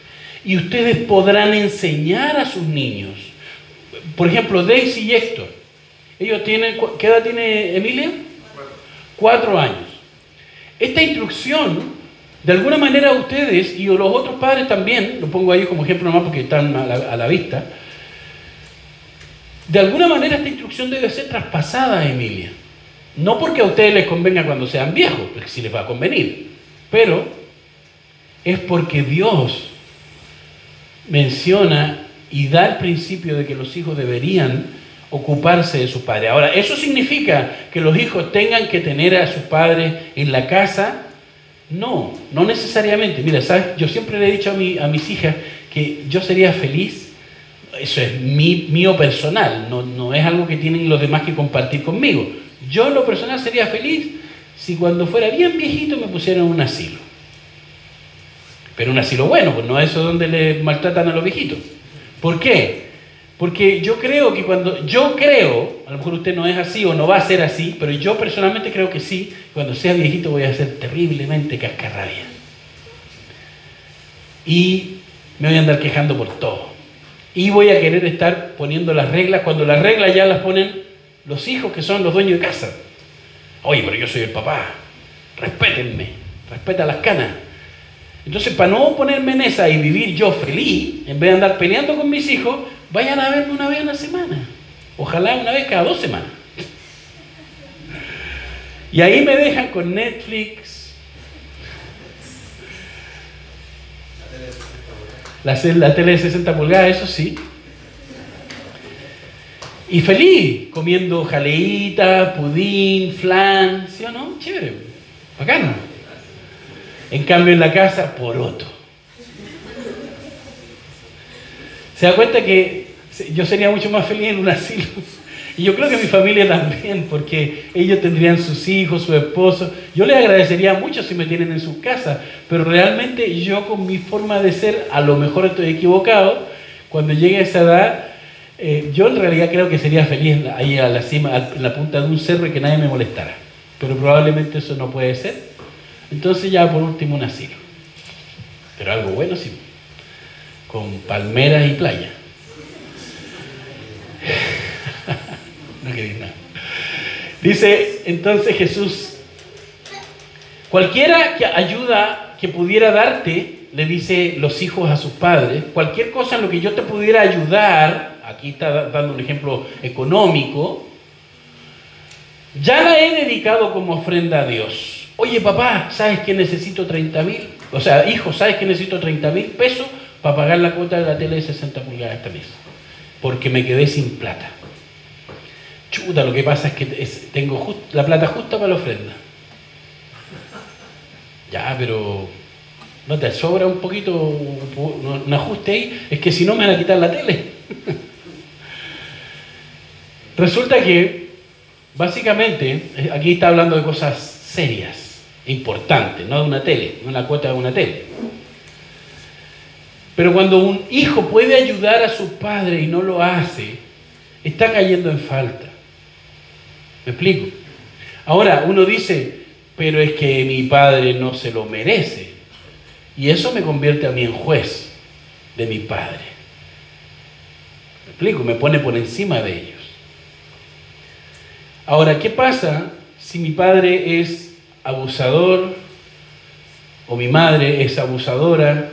y ustedes podrán enseñar a sus niños. Por ejemplo, Daisy y Héctor ellos tienen, ¿qué edad tiene Emilia? Cuatro años. Esta instrucción, de alguna manera ustedes y los otros padres también, lo pongo ahí como ejemplo nomás porque están a la, a la vista, de alguna manera esta instrucción debe ser traspasada a Emilia. No porque a ustedes les convenga cuando sean viejos, porque sí les va a convenir, pero es porque Dios menciona y da el principio de que los hijos deberían ocuparse de sus padres. Ahora, ¿eso significa que los hijos tengan que tener a sus padres en la casa? No, no necesariamente. Mira, yo siempre le he dicho a, a mis hijas que yo sería feliz, eso es mi, mío personal, no, no es algo que tienen los demás que compartir conmigo. Yo en lo personal sería feliz si cuando fuera bien viejito me pusieran un asilo. Pero un asilo bueno, pues no es eso donde le maltratan a los viejitos. ¿Por qué? Porque yo creo que cuando, yo creo, a lo mejor usted no es así o no va a ser así, pero yo personalmente creo que sí, cuando sea viejito voy a ser terriblemente cascarrabia. Y me voy a andar quejando por todo. Y voy a querer estar poniendo las reglas cuando las reglas ya las ponen los hijos que son los dueños de casa. Oye, pero yo soy el papá. Respétenme. Respeta las canas. Entonces, para no ponerme en esa y vivir yo feliz, en vez de andar peleando con mis hijos, Vayan a verme una vez a la semana. Ojalá una vez cada dos semanas. Y ahí me dejan con Netflix. La, la tele de 60 pulgadas, eso sí. Y feliz, comiendo jaleita, pudín, flan, ¿sí o no? Chévere, bacano. En cambio en la casa, poroto. Se da cuenta que yo sería mucho más feliz en un asilo. Y yo creo que mi familia también, porque ellos tendrían sus hijos, su esposo. Yo les agradecería mucho si me tienen en su casa, pero realmente yo con mi forma de ser, a lo mejor estoy equivocado, cuando llegue a esa edad, eh, yo en realidad creo que sería feliz ahí a la cima, en la punta de un cerro y que nadie me molestara. Pero probablemente eso no puede ser. Entonces ya por último un asilo. Pero algo bueno sí. Con palmeras y playa. Dice entonces Jesús, cualquiera que ayuda que pudiera darte, le dice los hijos a sus padres, cualquier cosa en lo que yo te pudiera ayudar, aquí está dando un ejemplo económico, ya la he dedicado como ofrenda a Dios. Oye papá, ¿sabes que necesito 30 mil? O sea, hijo, ¿sabes que necesito 30 mil pesos para pagar la cuota de la tele de 60 pulgadas esta mes? Porque me quedé sin plata. Chuta, lo que pasa es que tengo la plata justa para la ofrenda. Ya, pero ¿no te sobra un poquito un ajuste ahí? Es que si no me van a quitar la tele. Resulta que, básicamente, aquí está hablando de cosas serias, importantes, no de una tele, no una cuota de una tele. Pero cuando un hijo puede ayudar a su padre y no lo hace, está cayendo en falta. ¿Me explico? Ahora, uno dice, pero es que mi padre no se lo merece. Y eso me convierte a mí en juez de mi padre. ¿Me explico? Me pone por encima de ellos. Ahora, ¿qué pasa si mi padre es abusador o mi madre es abusadora?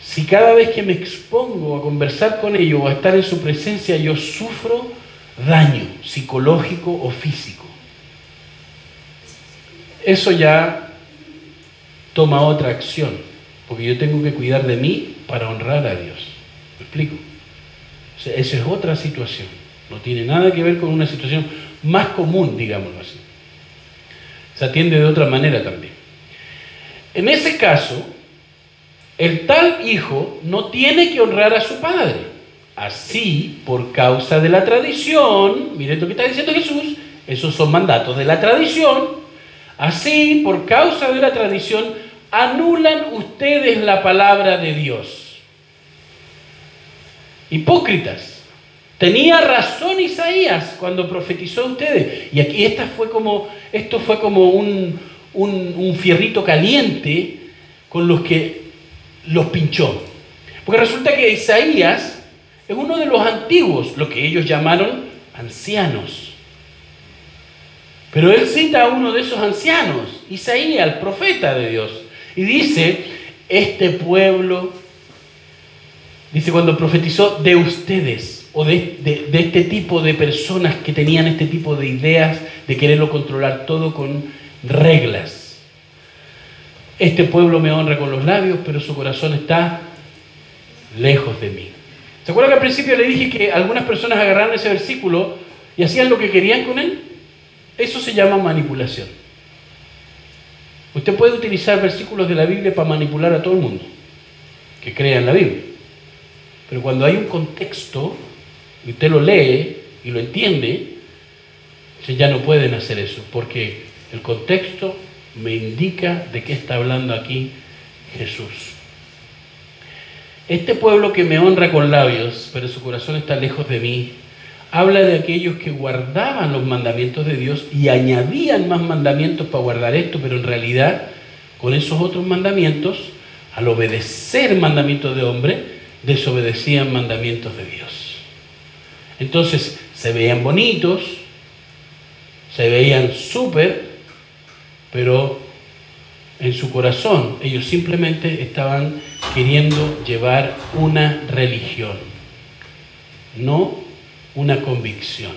Si cada vez que me expongo a conversar con ellos o a estar en su presencia yo sufro daño psicológico o físico, eso ya toma otra acción, porque yo tengo que cuidar de mí para honrar a Dios. ¿Me explico? Esa es otra situación. No tiene nada que ver con una situación más común, digámoslo así. Se atiende de otra manera también. En ese caso, el tal hijo no tiene que honrar a su padre. Así, por causa de la tradición, miren lo que está diciendo Jesús, esos son mandatos de la tradición, así, por causa de la tradición, anulan ustedes la palabra de Dios. Hipócritas. Tenía razón Isaías cuando profetizó a ustedes. Y aquí esta fue como, esto fue como un, un fierrito caliente con los que los pinchó. Porque resulta que Isaías es uno de los antiguos, lo que ellos llamaron ancianos. Pero él cita a uno de esos ancianos, Isaías, el profeta de Dios, y dice, este pueblo, dice cuando profetizó de ustedes, o de, de, este tipo de personas que tenían este tipo de ideas de quererlo controlar todo con reglas. Este pueblo me honra con los labios, pero su corazón está lejos de mí. ¿Se acuerdan que al principio le dije que algunas personas agarraron ese versículo y hacían lo que querían con él? Eso se llama manipulación. Usted puede utilizar versículos de la Biblia para manipular a todo el mundo que crea en la Biblia. Pero cuando hay un contexto, y usted lo lee y lo entiende, ya no pueden hacer eso, porque el contexto me indica de qué está hablando aquí Jesús. Este pueblo que me honra con labios, pero su corazón está lejos de mí, habla de aquellos que guardaban los mandamientos de Dios y añadían más mandamientos para guardar esto, pero en realidad con esos otros mandamientos, al obedecer mandamientos de hombre, desobedecían mandamientos de Dios. Entonces se veían bonitos, se veían súper, pero en su corazón ellos simplemente estaban queriendo llevar una religión, no una convicción.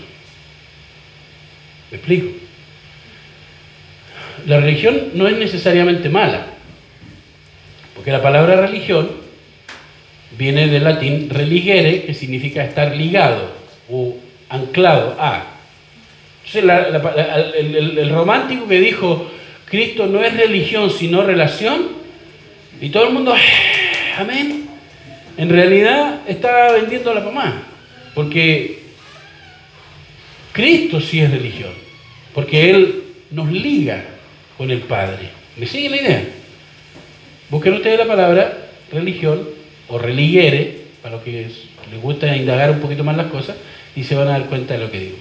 ¿Me explico? La religión no es necesariamente mala, porque la palabra religión viene del latín religere, que significa estar ligado o anclado a. Entonces, el, romántico que dijo, Cristo no es religión, sino relación, y todo el mundo, ah, amén, en realidad estaba vendiendo la mamá, porque Cristo sí es religión, porque Él nos liga con el Padre. ¿Me sigue la idea? Busquen ustedes la palabra religión o religiere, para los que les gusta indagar un poquito más las cosas, y se van a dar cuenta de lo que digo.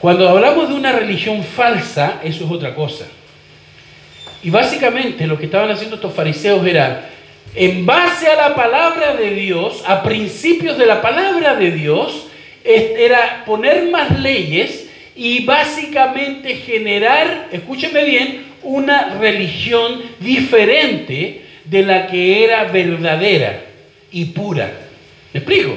Cuando hablamos de una religión falsa, eso es otra cosa. Y básicamente lo que estaban haciendo estos fariseos era, en base a la palabra de Dios, a principios de la palabra de Dios, era poner más leyes y básicamente generar, escúchenme bien, una religión diferente de la que era verdadera y pura. ¿Me explico?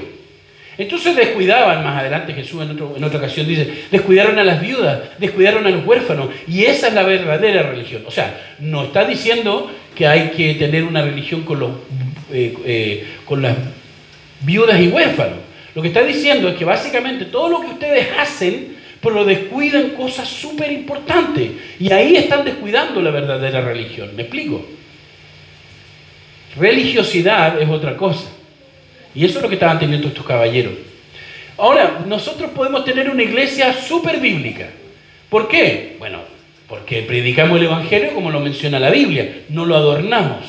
Entonces descuidaban, más adelante Jesús en, en, otra ocasión dice, descuidaron a las viudas, descuidaron a los huérfanos, y esa es la verdadera religión. O sea, no está diciendo que hay que tener una religión con, los, eh, eh, con las viudas y huérfanos. Lo que está diciendo es que básicamente todo lo que ustedes hacen, pero lo descuidan cosas súper importantes. Y ahí están descuidando la verdadera religión. ¿Me explico? Religiosidad es otra cosa. Y eso es lo que estaban teniendo estos caballeros. Ahora, nosotros podemos tener una iglesia súper bíblica. ¿Por qué? Bueno, porque predicamos el Evangelio como lo menciona la Biblia, no lo adornamos.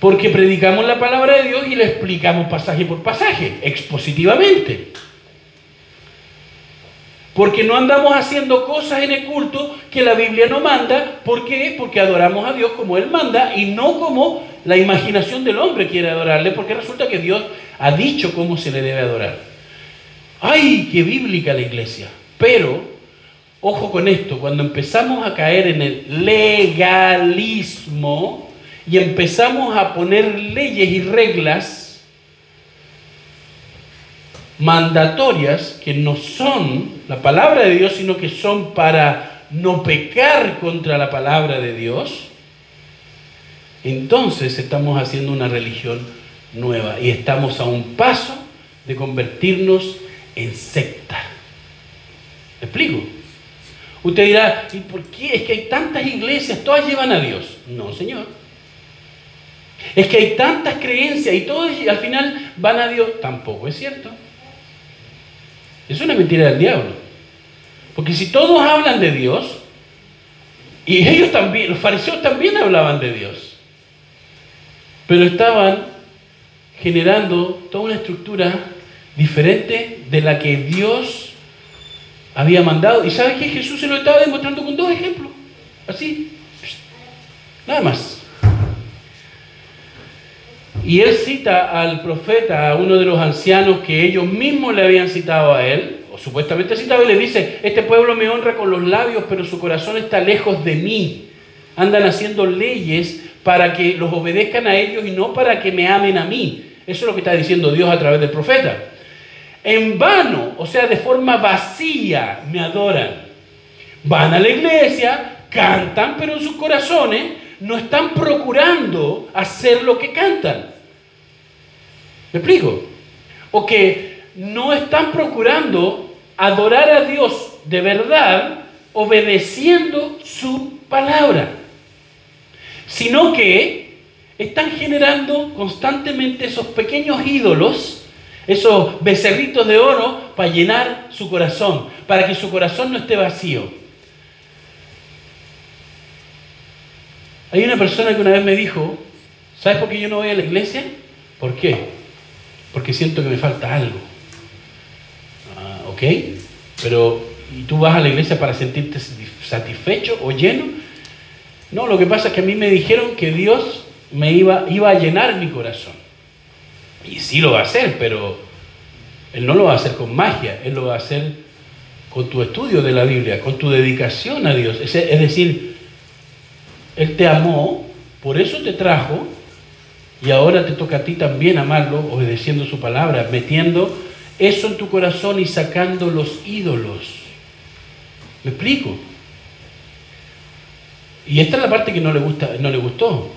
Porque predicamos la palabra de Dios y le explicamos pasaje por pasaje, expositivamente. Porque no andamos haciendo cosas en el culto que la Biblia no manda. ¿Por qué? Porque adoramos a Dios como Él manda y no como la imaginación del hombre quiere adorarle, porque resulta que Dios ha dicho cómo se le debe adorar. ¡Ay, qué bíblica la iglesia! Pero, ojo con esto, cuando empezamos a caer en el legalismo y empezamos a poner leyes y reglas, mandatorias que no son la palabra de Dios, sino que son para no pecar contra la palabra de Dios, entonces estamos haciendo una religión nueva y estamos a un paso de convertirnos en secta. ¿Me explico? Usted dirá, ¿y por qué? Es que hay tantas iglesias, todas llevan a Dios. No, Señor. Es que hay tantas creencias y todas al final van a Dios. Tampoco es cierto. Es una mentira del diablo. Porque si todos hablan de Dios, y ellos también, los fariseos también hablaban de Dios, pero estaban generando toda una estructura diferente de la que Dios había mandado. ¿Y sabe que Jesús se lo estaba demostrando con dos ejemplos? Así. Nada más. Y él cita al profeta, a uno de los ancianos que ellos mismos le habían citado a él, o supuestamente citado, y le dice, este pueblo me honra con los labios, pero su corazón está lejos de mí. Andan haciendo leyes para que los obedezcan a ellos y no para que me amen a mí. Eso es lo que está diciendo Dios a través del profeta. En vano, o sea, de forma vacía, me adoran. Van a la iglesia, cantan, pero en sus corazones no están procurando hacer lo que cantan. ¿Me explico? O que no están procurando adorar a Dios de verdad obedeciendo su palabra, sino que están generando constantemente esos pequeños ídolos, esos becerritos de oro para llenar su corazón, para que su corazón no esté vacío. Hay una persona que una vez me dijo, ¿sabes por qué yo no voy a la iglesia? ¿Por qué? porque siento que me falta algo. Ah, ¿Ok? Pero, ¿y tú vas a la iglesia para sentirte satisfecho o lleno? No, lo que pasa es que a mí me dijeron que Dios me iba, iba a llenar mi corazón. Y sí lo va a hacer, pero Él no lo va a hacer con magia, Él lo va a hacer con tu estudio de la Biblia, con tu dedicación a Dios. Es, decir, Él te amó, por eso te trajo, y ahora te toca a ti también amarlo, obedeciendo su palabra, metiendo eso en tu corazón y sacando los ídolos. ¿Me explico? Y esta es la parte que no le, gusta, no le gustó.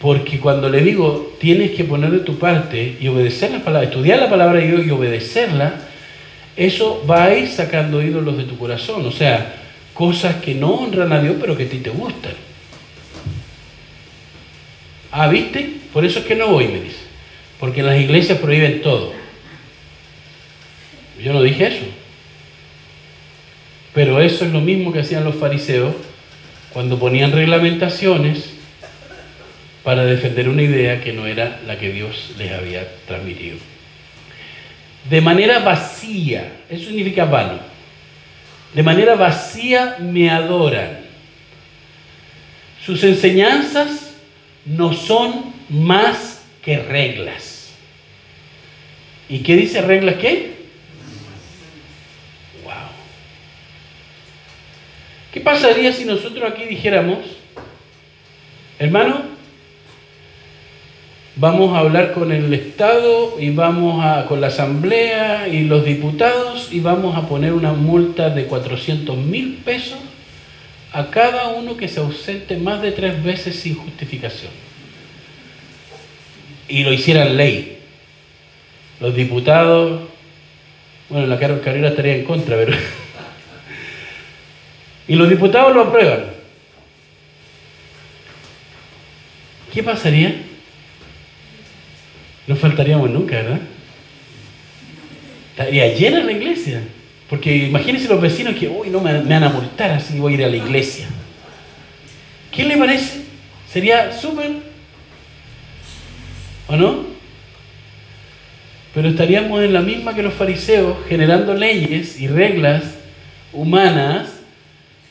Porque cuando le digo, tienes que poner de tu parte y obedecer la palabra, estudiar la palabra de Dios y obedecerla, eso va a ir sacando ídolos de tu corazón. O sea, cosas que no honran a Dios, pero que a ti te gustan. Ah, ¿viste? Por eso es que no voy, me dice. Porque las iglesias prohíben todo. Yo no dije eso. Pero eso es lo mismo que hacían los fariseos cuando ponían reglamentaciones para defender una idea que no era la que Dios les había transmitido. De manera vacía, eso significa vano. De manera vacía me adoran. Sus enseñanzas no son más que reglas. ¿Y qué dice reglas qué? Wow. ¿Qué pasaría si nosotros aquí dijéramos, hermano, vamos a hablar con el Estado y vamos a con la Asamblea y los diputados y vamos a poner una multa de 400 mil pesos a cada uno que se ausente más de tres veces sin justificación. Y lo hicieran ley. Los diputados, bueno, la carrera estaría en contra, pero... y los diputados lo aprueban. ¿Qué pasaría? No faltaríamos nunca, ¿verdad? Estaría llena la iglesia. Porque imagínense los vecinos que, uy, no me, me, van a multar así voy a ir a la iglesia. ¿Qué le parece? Sería súper. ¿O no? Pero estaríamos en la misma que los fariseos, generando leyes y reglas humanas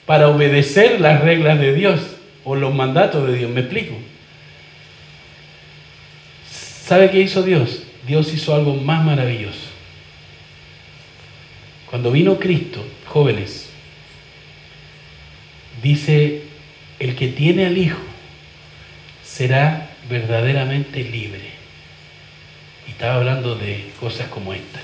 para obedecer las reglas de Dios o los mandatos de Dios. ¿Me explico? ¿Sabe qué hizo Dios? Dios hizo algo más maravilloso. Cuando vino Cristo, jóvenes, dice, el que tiene al Hijo será verdaderamente libre. Y estaba hablando de cosas como esta.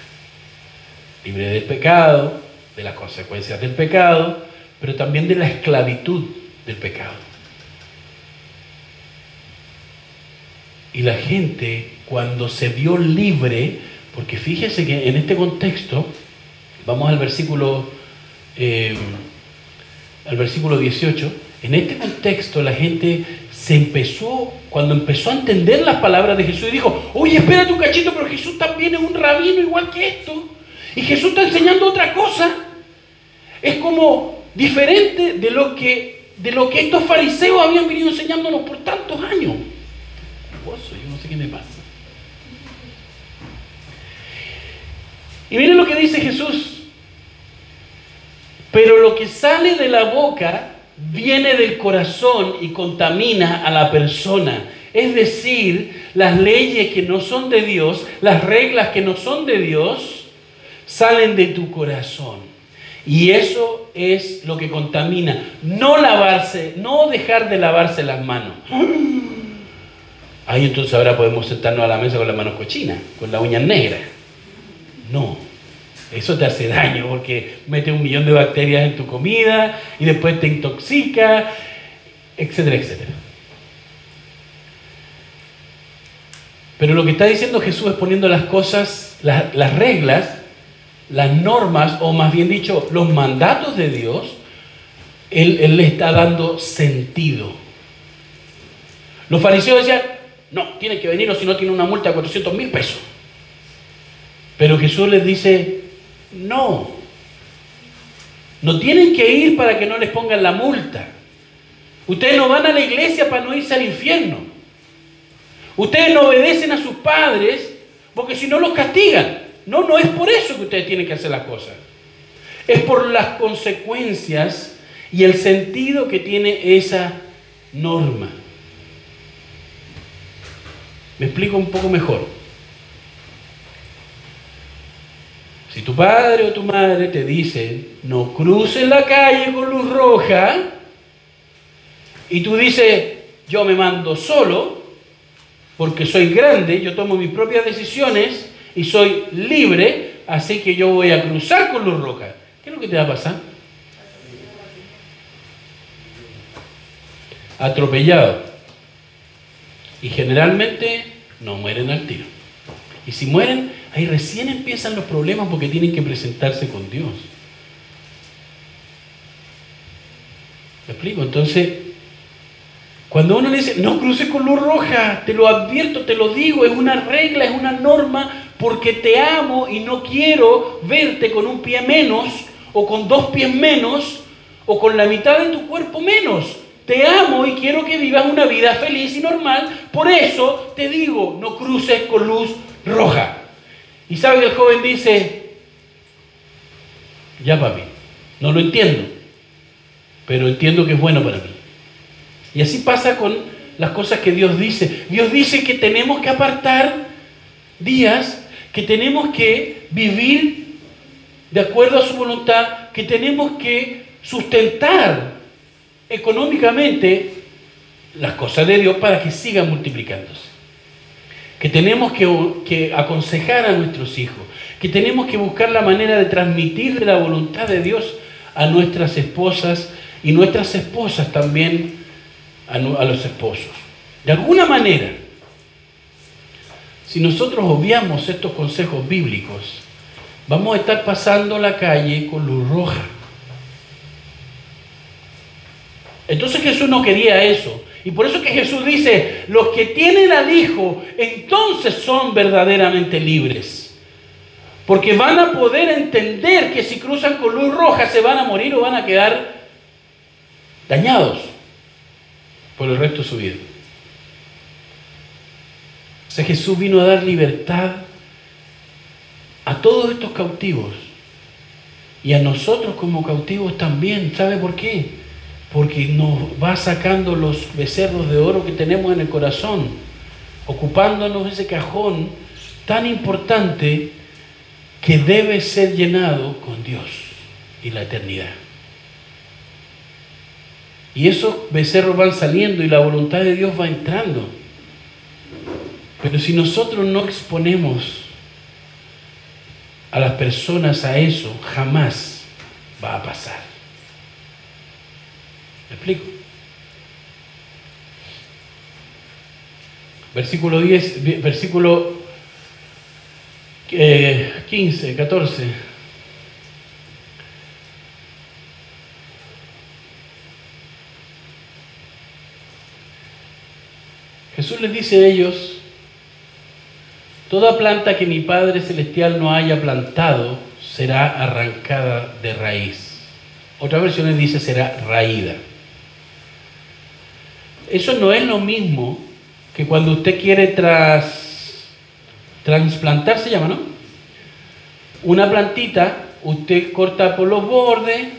Libre del pecado, de las consecuencias del pecado, pero también de la esclavitud del pecado. Y la gente, cuando se vio libre, porque fíjese que en este contexto, vamos al versículo, eh, al versículo 18, en este contexto la gente se empezó, cuando empezó a entender las palabras de Jesús y dijo, oye, espérate un cachito, pero Jesús también es un rabino igual que esto. Y Jesús está enseñando otra cosa. Es como diferente de lo que, de lo que estos fariseos habían venido enseñándonos por tantos años yo no sé qué me pasa. Y miren lo que dice Jesús. Pero lo que sale de la boca viene del corazón y contamina a la persona. Es decir, las leyes que no son de Dios, las reglas que no son de Dios, salen de tu corazón. Y eso es lo que contamina. No lavarse, no dejar de lavarse las manos. Ahí entonces ahora podemos sentarnos a la mesa con las manos cochinas, con las uñas negras. Eso te hace daño porque mete un millón de bacterias en tu comida y después te intoxica, etcétera, etcétera. Pero lo que está diciendo Jesús es poniendo las cosas, las, las reglas, las normas, o más bien dicho, los mandatos de Dios, él, él le está dando sentido. Los fariseos decían, no, tiene que venir o si no tiene una multa de 400 mil pesos. Pero Jesús les dice, no, no tienen que ir para que no les pongan la multa. Ustedes no van a la iglesia para no irse al infierno. Ustedes no obedecen a sus padres porque si no los castigan. No, no es por eso que ustedes tienen que hacer las cosas. Es por las consecuencias y el sentido que tiene esa norma. Me explico un poco mejor. Si tu padre o tu madre te dicen, no cruces la calle con luz roja, y tú dices, yo me mando solo, porque soy grande, yo tomo mis propias decisiones y soy libre, así que yo voy a cruzar con luz roja. ¿Qué es lo que te va a pasar? Atropellado. Y generalmente no mueren al tiro. Y si mueren, ahí recién empiezan los problemas porque tienen que presentarse con Dios. ¿Me explico? Entonces, cuando uno dice, no cruces con luz roja, te lo advierto, te lo digo, es una regla, es una norma, porque te amo y no quiero verte con un pie menos, o con dos pies menos, o con la mitad de tu cuerpo menos. Te amo y quiero que vivas una vida feliz y normal, por eso te digo, no cruces con luz roja. Y sabe que el joven dice, ya papi, no lo entiendo, pero entiendo que es bueno para mí. Y así pasa con las cosas que Dios dice. Dios dice que tenemos que apartar días, que tenemos que vivir de acuerdo a su voluntad, que tenemos que sustentar económicamente las cosas de Dios para que sigan multiplicándose. Que tenemos que, aconsejar a nuestros hijos, que tenemos que buscar la manera de transmitir la voluntad de Dios a nuestras esposas y nuestras esposas también a, los esposos. De alguna manera, si nosotros obviamos estos consejos bíblicos, vamos a estar pasando la calle con luz roja. Entonces Jesús no quería eso. Y por eso que Jesús dice, los que tienen al Hijo, entonces son verdaderamente libres. Porque van a poder entender que si cruzan con luz roja se van a morir o van a quedar dañados por el resto de su vida. O sea, Jesús vino a dar libertad a todos estos cautivos y a nosotros como cautivos también. ¿Sabe por qué? Porque nos va sacando los becerros de oro que tenemos en el corazón, ocupándonos ese cajón tan importante que debe ser llenado con Dios y la eternidad. Y esos becerros van saliendo y la voluntad de Dios va entrando. Pero si nosotros no exponemos a las personas a eso, jamás va a pasar. ¿Me explico? Versículo 10, versículo 15, 14. Jesús les dice a ellos, toda planta que mi Padre Celestial no haya plantado será arrancada de raíz. Otra versión dice será raída. Eso no es lo mismo que cuando usted quiere tras, transplantar, se llama, ¿no? Una plantita, usted corta por los bordes,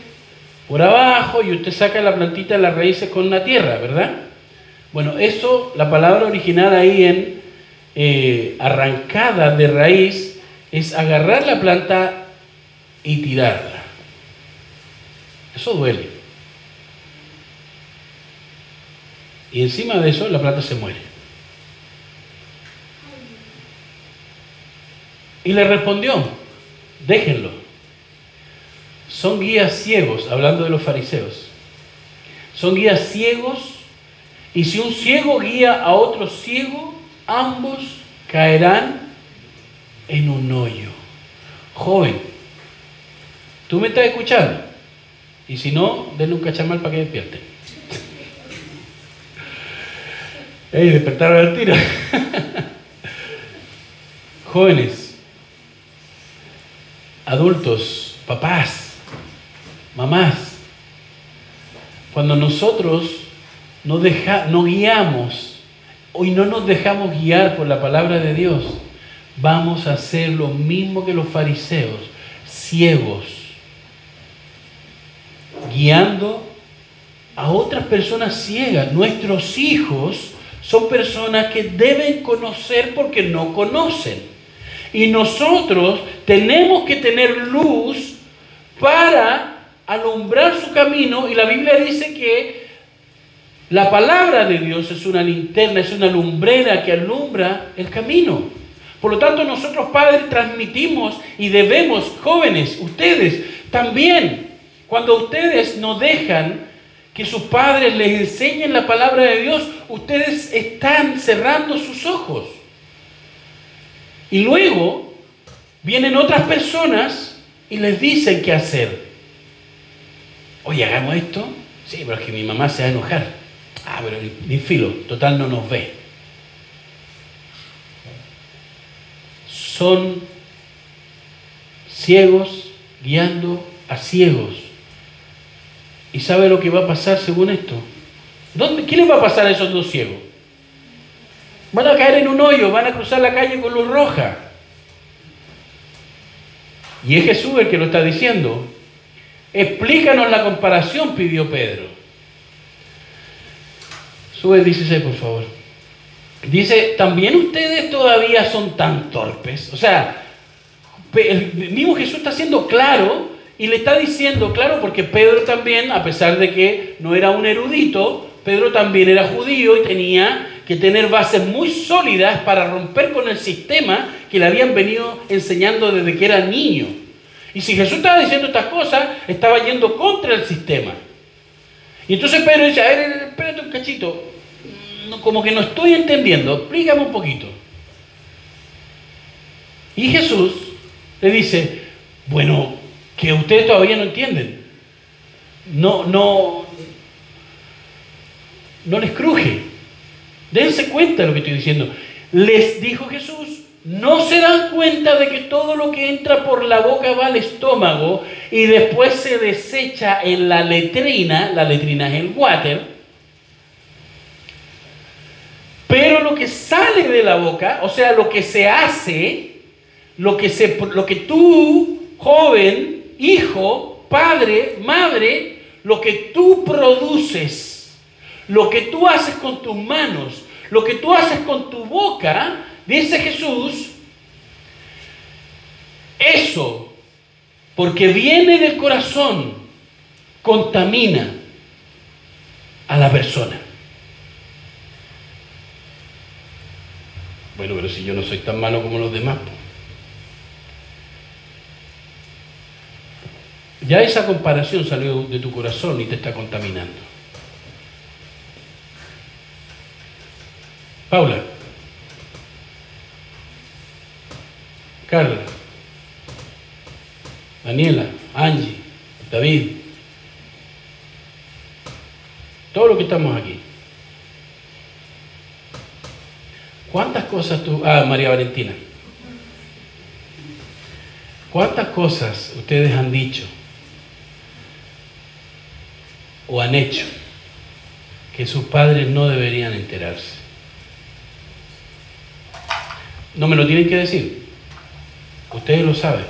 por abajo, y usted saca la plantita de las raíces con una tierra, ¿verdad? Bueno, eso, la palabra original ahí en eh, arrancada de raíz, es agarrar la planta y tirarla. Eso duele. Y encima de eso la planta se muere. Y le respondió, déjenlo. Son guías ciegos, hablando de los fariseos. Son guías ciegos y si un ciego guía a otro ciego, ambos caerán en un hoyo. Joven, ¿tú me estás escuchando? Y si no, denle un cachamal para que despierten. ¡Ey, despertaron al tiro! Jóvenes, adultos, papás, mamás, cuando nosotros no, deja, no guiamos y no nos dejamos guiar por la palabra de Dios, vamos a hacer lo mismo que los fariseos, ciegos, guiando a otras personas ciegas. Nuestros hijos son personas que deben conocer porque no conocen. Y nosotros tenemos que tener luz para alumbrar su camino. Y la Biblia dice que la palabra de Dios es una linterna, es una lumbrera que alumbra el camino. Por lo tanto, nosotros padres transmitimos y debemos, jóvenes, ustedes también, cuando ustedes nos dejan que sus padres les enseñen la palabra de Dios, ustedes están cerrando sus ojos. Y luego vienen otras personas y les dicen qué hacer. Oye, hagamos esto. Sí, pero es que mi mamá se va a enojar. Ah, pero ni filo, total no nos ve. Son ciegos guiando a ciegos. ¿Y sabe lo que va a pasar según esto? ¿Dónde, ¿Qué les va a pasar a esos dos ciegos? Van a caer en un hoyo, van a cruzar la calle con luz roja. Y es Jesús el que lo está diciendo. Explícanos la comparación, pidió Pedro. Sube 16, por favor. Dice, ¿también ustedes todavía son tan torpes? O sea, el mismo Jesús está siendo claro y le está diciendo, claro, porque Pedro también, a pesar de que no era un erudito, Pedro también era judío y tenía que tener bases muy sólidas para romper con el sistema que le habían venido enseñando desde que era niño. Y si Jesús estaba diciendo estas cosas, estaba yendo contra el sistema. Y entonces Pedro dice, a ver, espérate un cachito, como que no estoy entendiendo, explícame un poquito. Y Jesús le dice, bueno, que ustedes todavía no entienden. No, no, no les cruje. Dense cuenta de lo que estoy diciendo. Les dijo Jesús, no se dan cuenta de que todo lo que entra por la boca va al estómago y después se desecha en la letrina, la letrina es el water, pero lo que sale de la boca, o sea, lo que se hace, lo que, se, lo que tú, joven, hijo, padre, madre, lo que tú produces, lo que tú haces con tus manos, lo que tú haces con tu boca, dice Jesús, eso, porque viene del corazón, contamina a la persona. Bueno, pero si yo no soy tan malo como los demás. Ya esa comparación salió de tu corazón y te está contaminando. Paula. Carla. Daniela. Angie. David. Todo lo que estamos aquí. ¿Cuántas cosas tú... Ah, María Valentina. ¿Cuántas cosas ustedes han dicho o han hecho que sus padres no deberían enterarse. No me lo tienen que decir. Ustedes lo saben.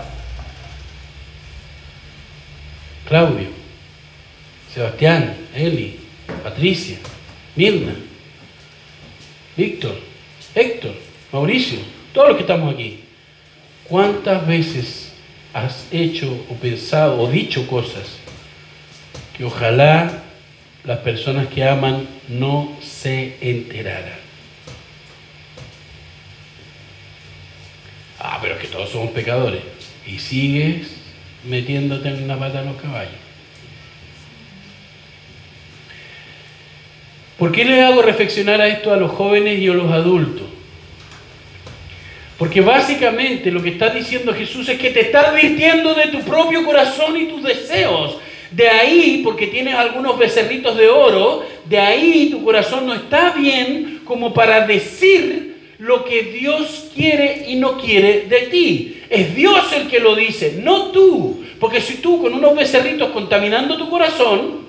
Claudio, Sebastián, Eli, Patricia, Mirna, Víctor, Héctor, Mauricio, todos los que estamos aquí. ¿Cuántas veces has hecho o pensado o dicho cosas que ojalá las personas que aman no se enteraran. Ah, pero es que todos somos pecadores. Y sigues metiéndote en una pata a los caballos. ¿Por qué le hago reflexionar a esto a los jóvenes y a los adultos? Porque básicamente lo que está diciendo Jesús es que te está advirtiendo de tu propio corazón y tus deseos. De ahí, porque tienes algunos becerritos de oro, de ahí tu corazón no está bien como para decir lo que Dios quiere y no quiere de ti. Es Dios el que lo dice, no tú. Porque si tú con unos becerritos contaminando tu corazón,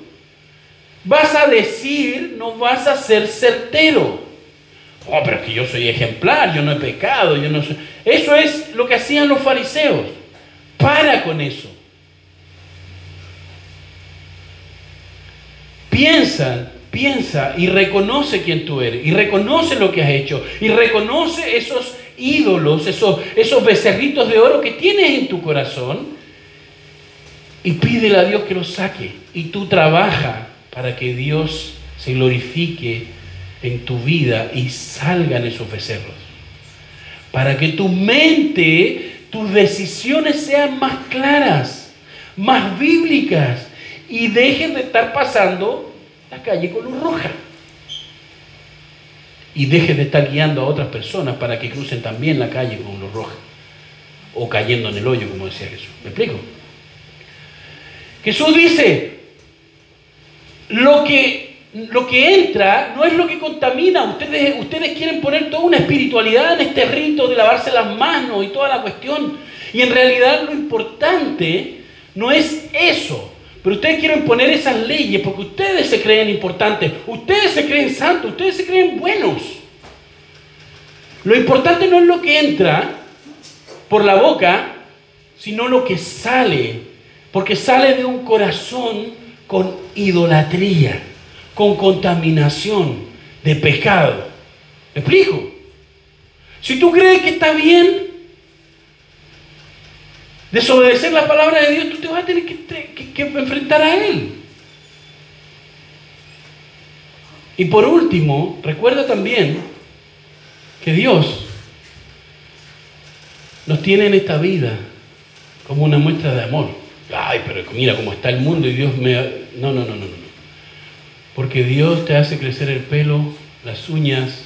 vas a decir, no vas a ser certero. Oh, pero es que yo soy ejemplar, yo no he pecado, yo no soy... Eso es lo que hacían los fariseos. Para con eso. Piensa, piensa y reconoce quién tú eres, y reconoce lo que has hecho, y reconoce esos ídolos, esos, esos becerritos de oro que tienes en tu corazón, y pídele a Dios que los saque. Y tú trabaja para que Dios se glorifique en tu vida y salgan esos becerros. Para que tu mente, tus decisiones sean más claras, más bíblicas y dejen de estar pasando la calle con luz roja. Y deje de estar guiando a otras personas para que crucen también la calle con luz roja. O cayendo en el hoyo, como decía Jesús. ¿Me explico? Jesús dice, lo que, lo que entra no es lo que contamina. Ustedes, ustedes quieren poner toda una espiritualidad en este rito de lavarse las manos y toda la cuestión. Y en realidad lo importante no es eso. Pero ustedes quieren poner esas leyes porque ustedes se creen importantes, ustedes se creen santos, ustedes se creen buenos. Lo importante no es lo que entra por la boca, sino lo que sale, porque sale de un corazón con idolatría, con contaminación de pecado. ¿Me explico? Si tú crees que está bien desobedecer la palabra de Dios, tú te vas a tener que, enfrentar a Él. Y por último, recuerda también que Dios nos tiene en esta vida como una muestra de amor. Ay, pero mira cómo está el mundo y Dios me... No, no, no, no, no. Porque Dios te hace crecer el pelo, las uñas,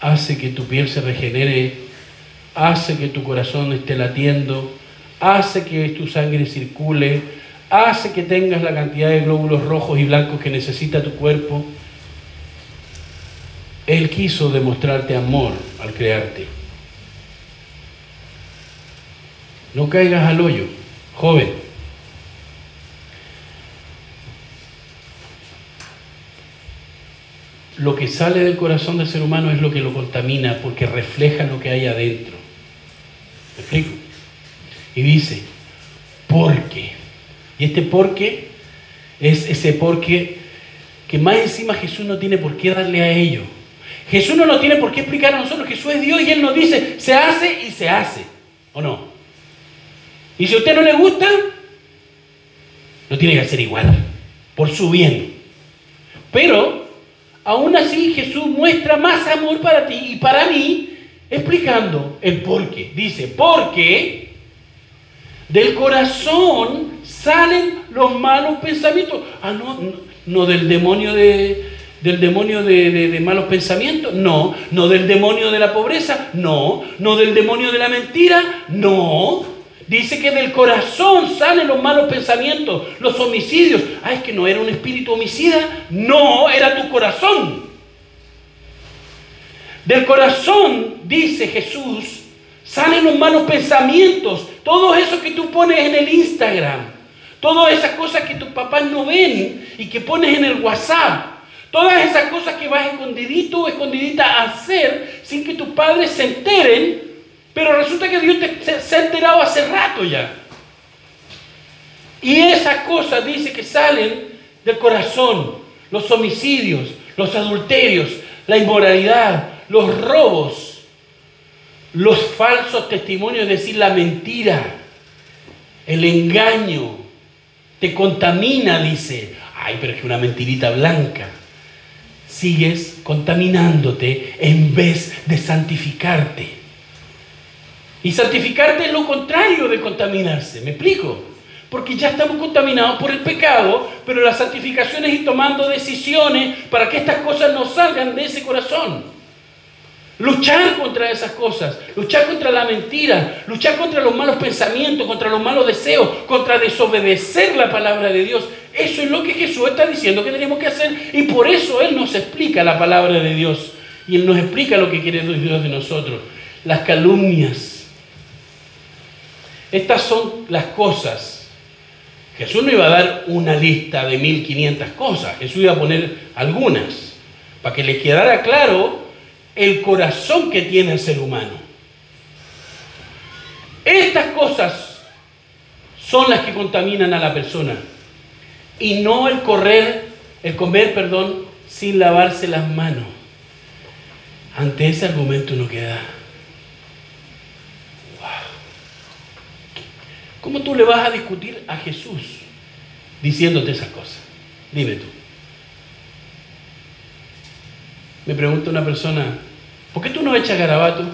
hace que tu piel se regenere, hace que tu corazón esté latiendo, hace que tu sangre circule, hace que tengas la cantidad de glóbulos rojos y blancos que necesita tu cuerpo. Él quiso demostrarte amor al crearte. No caigas al hoyo, joven. Lo que sale del corazón del ser humano es lo que lo contamina porque refleja lo que hay adentro. ¿Me explico? Y dice, porque. Y este porque es ese porque que más encima Jesús no tiene por qué darle a ellos. Jesús no lo tiene por qué explicar a nosotros. Jesús es Dios y Él nos dice, se hace y se hace. ¿O no? Y si a usted no le gusta, lo tiene que hacer igual, por su bien. Pero, aún así, Jesús muestra más amor para ti y para mí, explicando el por qué. Dice, porque del corazón salen los malos pensamientos. Ah, no, no, del demonio de, del demonio de, malos pensamientos, no, no del demonio de la pobreza, no, no del demonio de la mentira, no. Dice que del corazón salen los malos pensamientos, los homicidios. Ah, es que no era un espíritu homicida, no, era tu corazón. Del corazón, dice Jesús, Salen los malos pensamientos, todo eso que tú pones en el Instagram, todas esas cosas que tus papás no ven y que pones en el WhatsApp, todas esas cosas que vas escondidito o escondidita a hacer sin que tus padres se enteren, pero resulta que Dios te, se ha enterado hace rato ya. Y esas cosas dice que salen del corazón, los homicidios, los adulterios, la inmoralidad, los robos, los falsos testimonios, es decir, la mentira, el engaño, te contamina, dice. Ay, pero es que una mentirita blanca. Sigues contaminándote en vez de santificarte. Y santificarte es lo contrario de contaminarse, ¿me explico? Porque ya estamos contaminados por el pecado, pero la santificación es ir tomando decisiones para que estas cosas no salgan de ese corazón. Luchar contra esas cosas, luchar contra la mentira, luchar contra los malos pensamientos, contra los malos deseos, contra desobedecer la palabra de Dios. Eso es lo que Jesús está diciendo que tenemos que hacer y por eso Él nos explica la palabra de Dios y Él nos explica lo que quiere Dios de nosotros. Las calumnias. Estas son las cosas. Jesús no iba a dar una lista de 1500 cosas, Jesús iba a poner algunas para que les quedara claro el corazón que tiene el ser humano. Estas cosas son las que contaminan a la persona y no el correr, el comer, perdón, sin lavarse las manos. Ante ese argumento no queda. ¿Cómo tú le vas a discutir a Jesús diciéndote esas cosas? Dime tú. Me pregunta una persona, ¿por qué tú no echas garabato?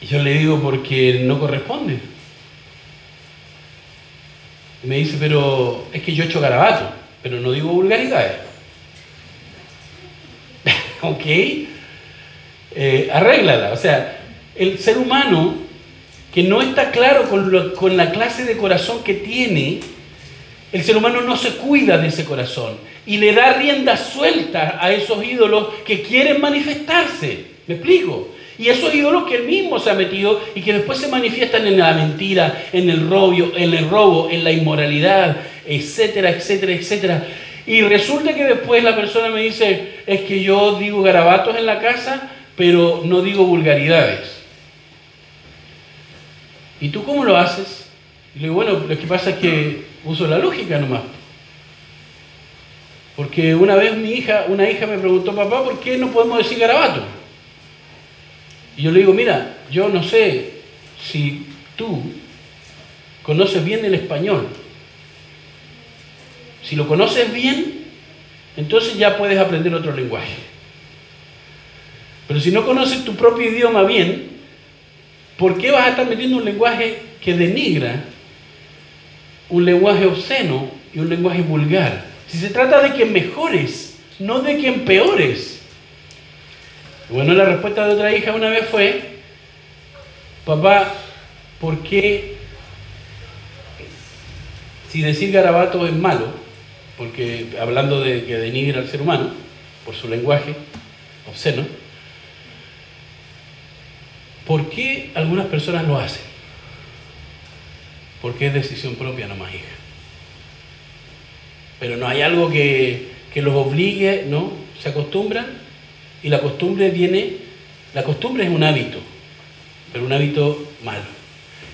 Y yo le digo, porque no corresponde. Me dice, pero es que yo he hecho garabato, pero no digo vulgaridades. ok, eh, arréglala. O sea, el ser humano que no está claro con la clase de corazón que tiene, el ser humano no se cuida de ese corazón y le da rienda suelta a esos ídolos que quieren manifestarse. ¿Me explico? Y esos ídolos que él mismo se ha metido y que después se manifiestan en la mentira, en el robo, en el robo, en la inmoralidad, etcétera, etcétera, etcétera. Y resulta que después la persona me dice, es que yo digo garabatos en la casa, pero no digo vulgaridades. ¿Y tú cómo lo haces? Y le digo, bueno, lo que pasa es que uso la lógica nomás. Porque una vez mi hija, una hija me preguntó, papá, ¿por qué no podemos decir garabato? Y yo le digo, mira, yo no sé si tú conoces bien el español. Si lo conoces bien, entonces ya puedes aprender otro lenguaje. Pero si no conoces tu propio idioma bien, ¿por qué vas a estar metiendo un lenguaje que denigra, un lenguaje obsceno y un lenguaje vulgar? Si se trata de que mejores, no de que empeores. Bueno, la respuesta de otra hija una vez fue, papá, ¿por qué si decir garabato es malo, porque hablando de que denigra al ser humano por su lenguaje obsceno, ¿por qué algunas personas lo hacen? Porque es decisión propia nomás, hija. Pero no hay algo que, que los obligue, ¿no? Se acostumbran y la costumbre viene, la costumbre es un hábito, pero un hábito malo.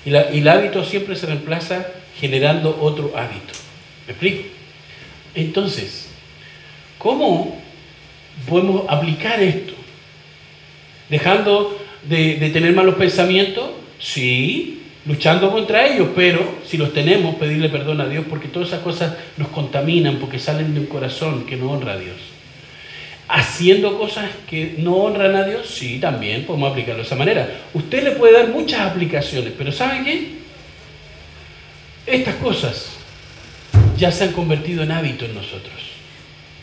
Y, el hábito siempre se reemplaza generando otro hábito. ¿Me explico? Entonces, ¿cómo podemos aplicar esto? Dejando de, de, tener malos pensamientos, sí, luchando contra ellos, pero si los tenemos, pedirle perdón a Dios, porque todas esas cosas nos contaminan, porque salen de un corazón que no honra a Dios haciendo cosas que no honran a Dios, sí, también podemos aplicarlo de esa manera. Usted le puede dar muchas aplicaciones, pero ¿sabe qué? Estas cosas ya se han convertido en hábito en nosotros,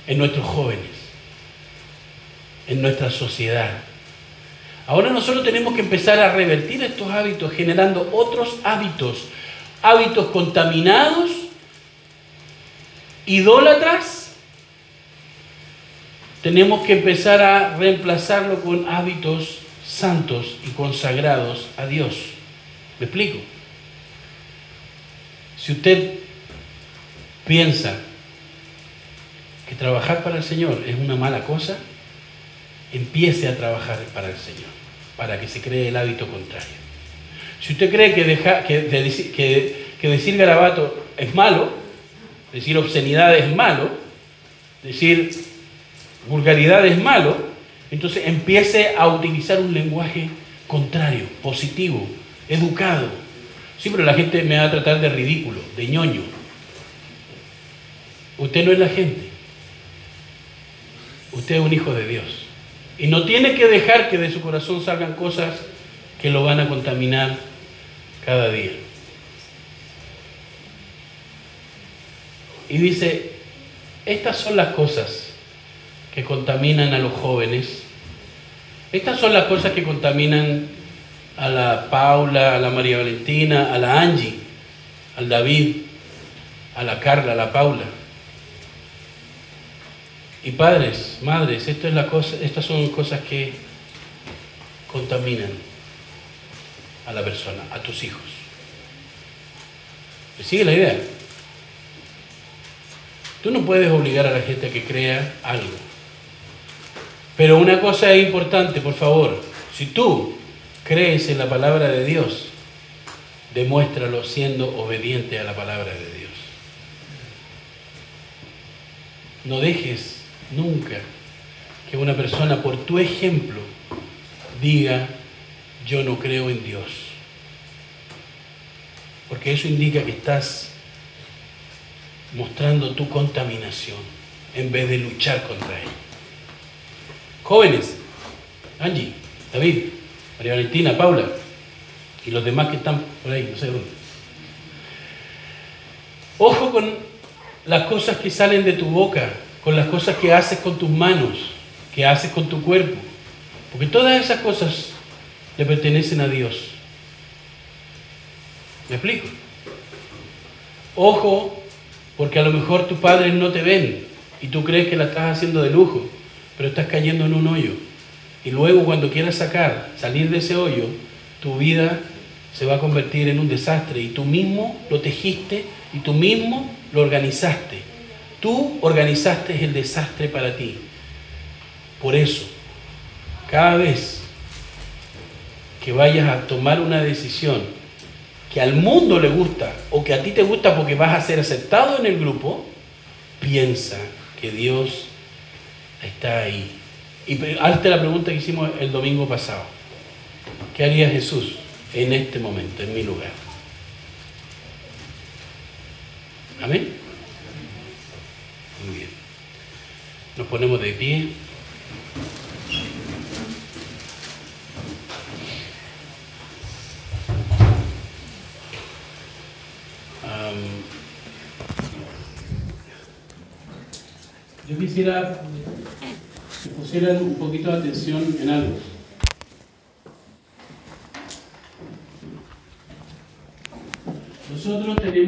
en nuestros jóvenes, en nuestra sociedad. Ahora nosotros tenemos que empezar a revertir estos hábitos generando otros hábitos, hábitos contaminados, idólatras, tenemos que empezar a reemplazarlo con hábitos santos y consagrados a Dios. ¿Me explico? Si usted piensa que trabajar para el Señor es una mala cosa, empiece a trabajar para el Señor, para que se cree el hábito contrario. Si usted cree que, deja, que, que, decir garabato es malo, decir obscenidad es malo, decir vulgaridad es malo, entonces empiece a utilizar un lenguaje contrario, positivo, educado. Sí, pero la gente me va a tratar de ridículo, de ñoño. Usted no es la gente. Usted es un hijo de Dios. Y no tiene que dejar que de su corazón salgan cosas que lo van a contaminar cada día. Y dice, estas son las cosas que contaminan a los jóvenes. Estas son las cosas que contaminan a la Paula, a la María Valentina, a la Angie, al David, a la Carla, a la Paula. Y padres, madres, estas son cosas que contaminan a la persona, a tus hijos. ¿Me sigue la idea? Tú no puedes obligar a la gente a que crea algo. Pero una cosa es importante, por favor. Si tú crees en la palabra de Dios, demuéstralo siendo obediente a la palabra de Dios. No dejes nunca que una persona por tu ejemplo diga, yo no creo en Dios. Porque eso indica que estás mostrando tu contaminación en vez de luchar contra él. Jóvenes, Angie, David, María Valentina, Paula y los demás que están por ahí, no sé dónde. Ojo con las cosas que salen de tu boca, con las cosas que haces con tus manos, que haces con tu cuerpo. Porque todas esas cosas le pertenecen a Dios. ¿Me explico? Ojo, porque a lo mejor tus padres no te ven y tú crees que la estás haciendo de lujo, pero estás cayendo en un hoyo. Y luego cuando quieras sacar, salir de ese hoyo, tu vida se va a convertir en un desastre y tú mismo lo tejiste y tú mismo lo organizaste. Tú organizaste el desastre para ti. Por eso, cada vez que vayas a tomar una decisión que al mundo le gusta o que a ti te gusta porque vas a ser aceptado en el grupo, piensa que Dios está ahí. Y hazte la pregunta que hicimos el domingo pasado. ¿Qué haría Jesús en este momento, en mi lugar? Amén. Muy bien. Nos ponemos de pie. yo quisiera que pusieran un poquito de atención en algo. Nosotros tenemos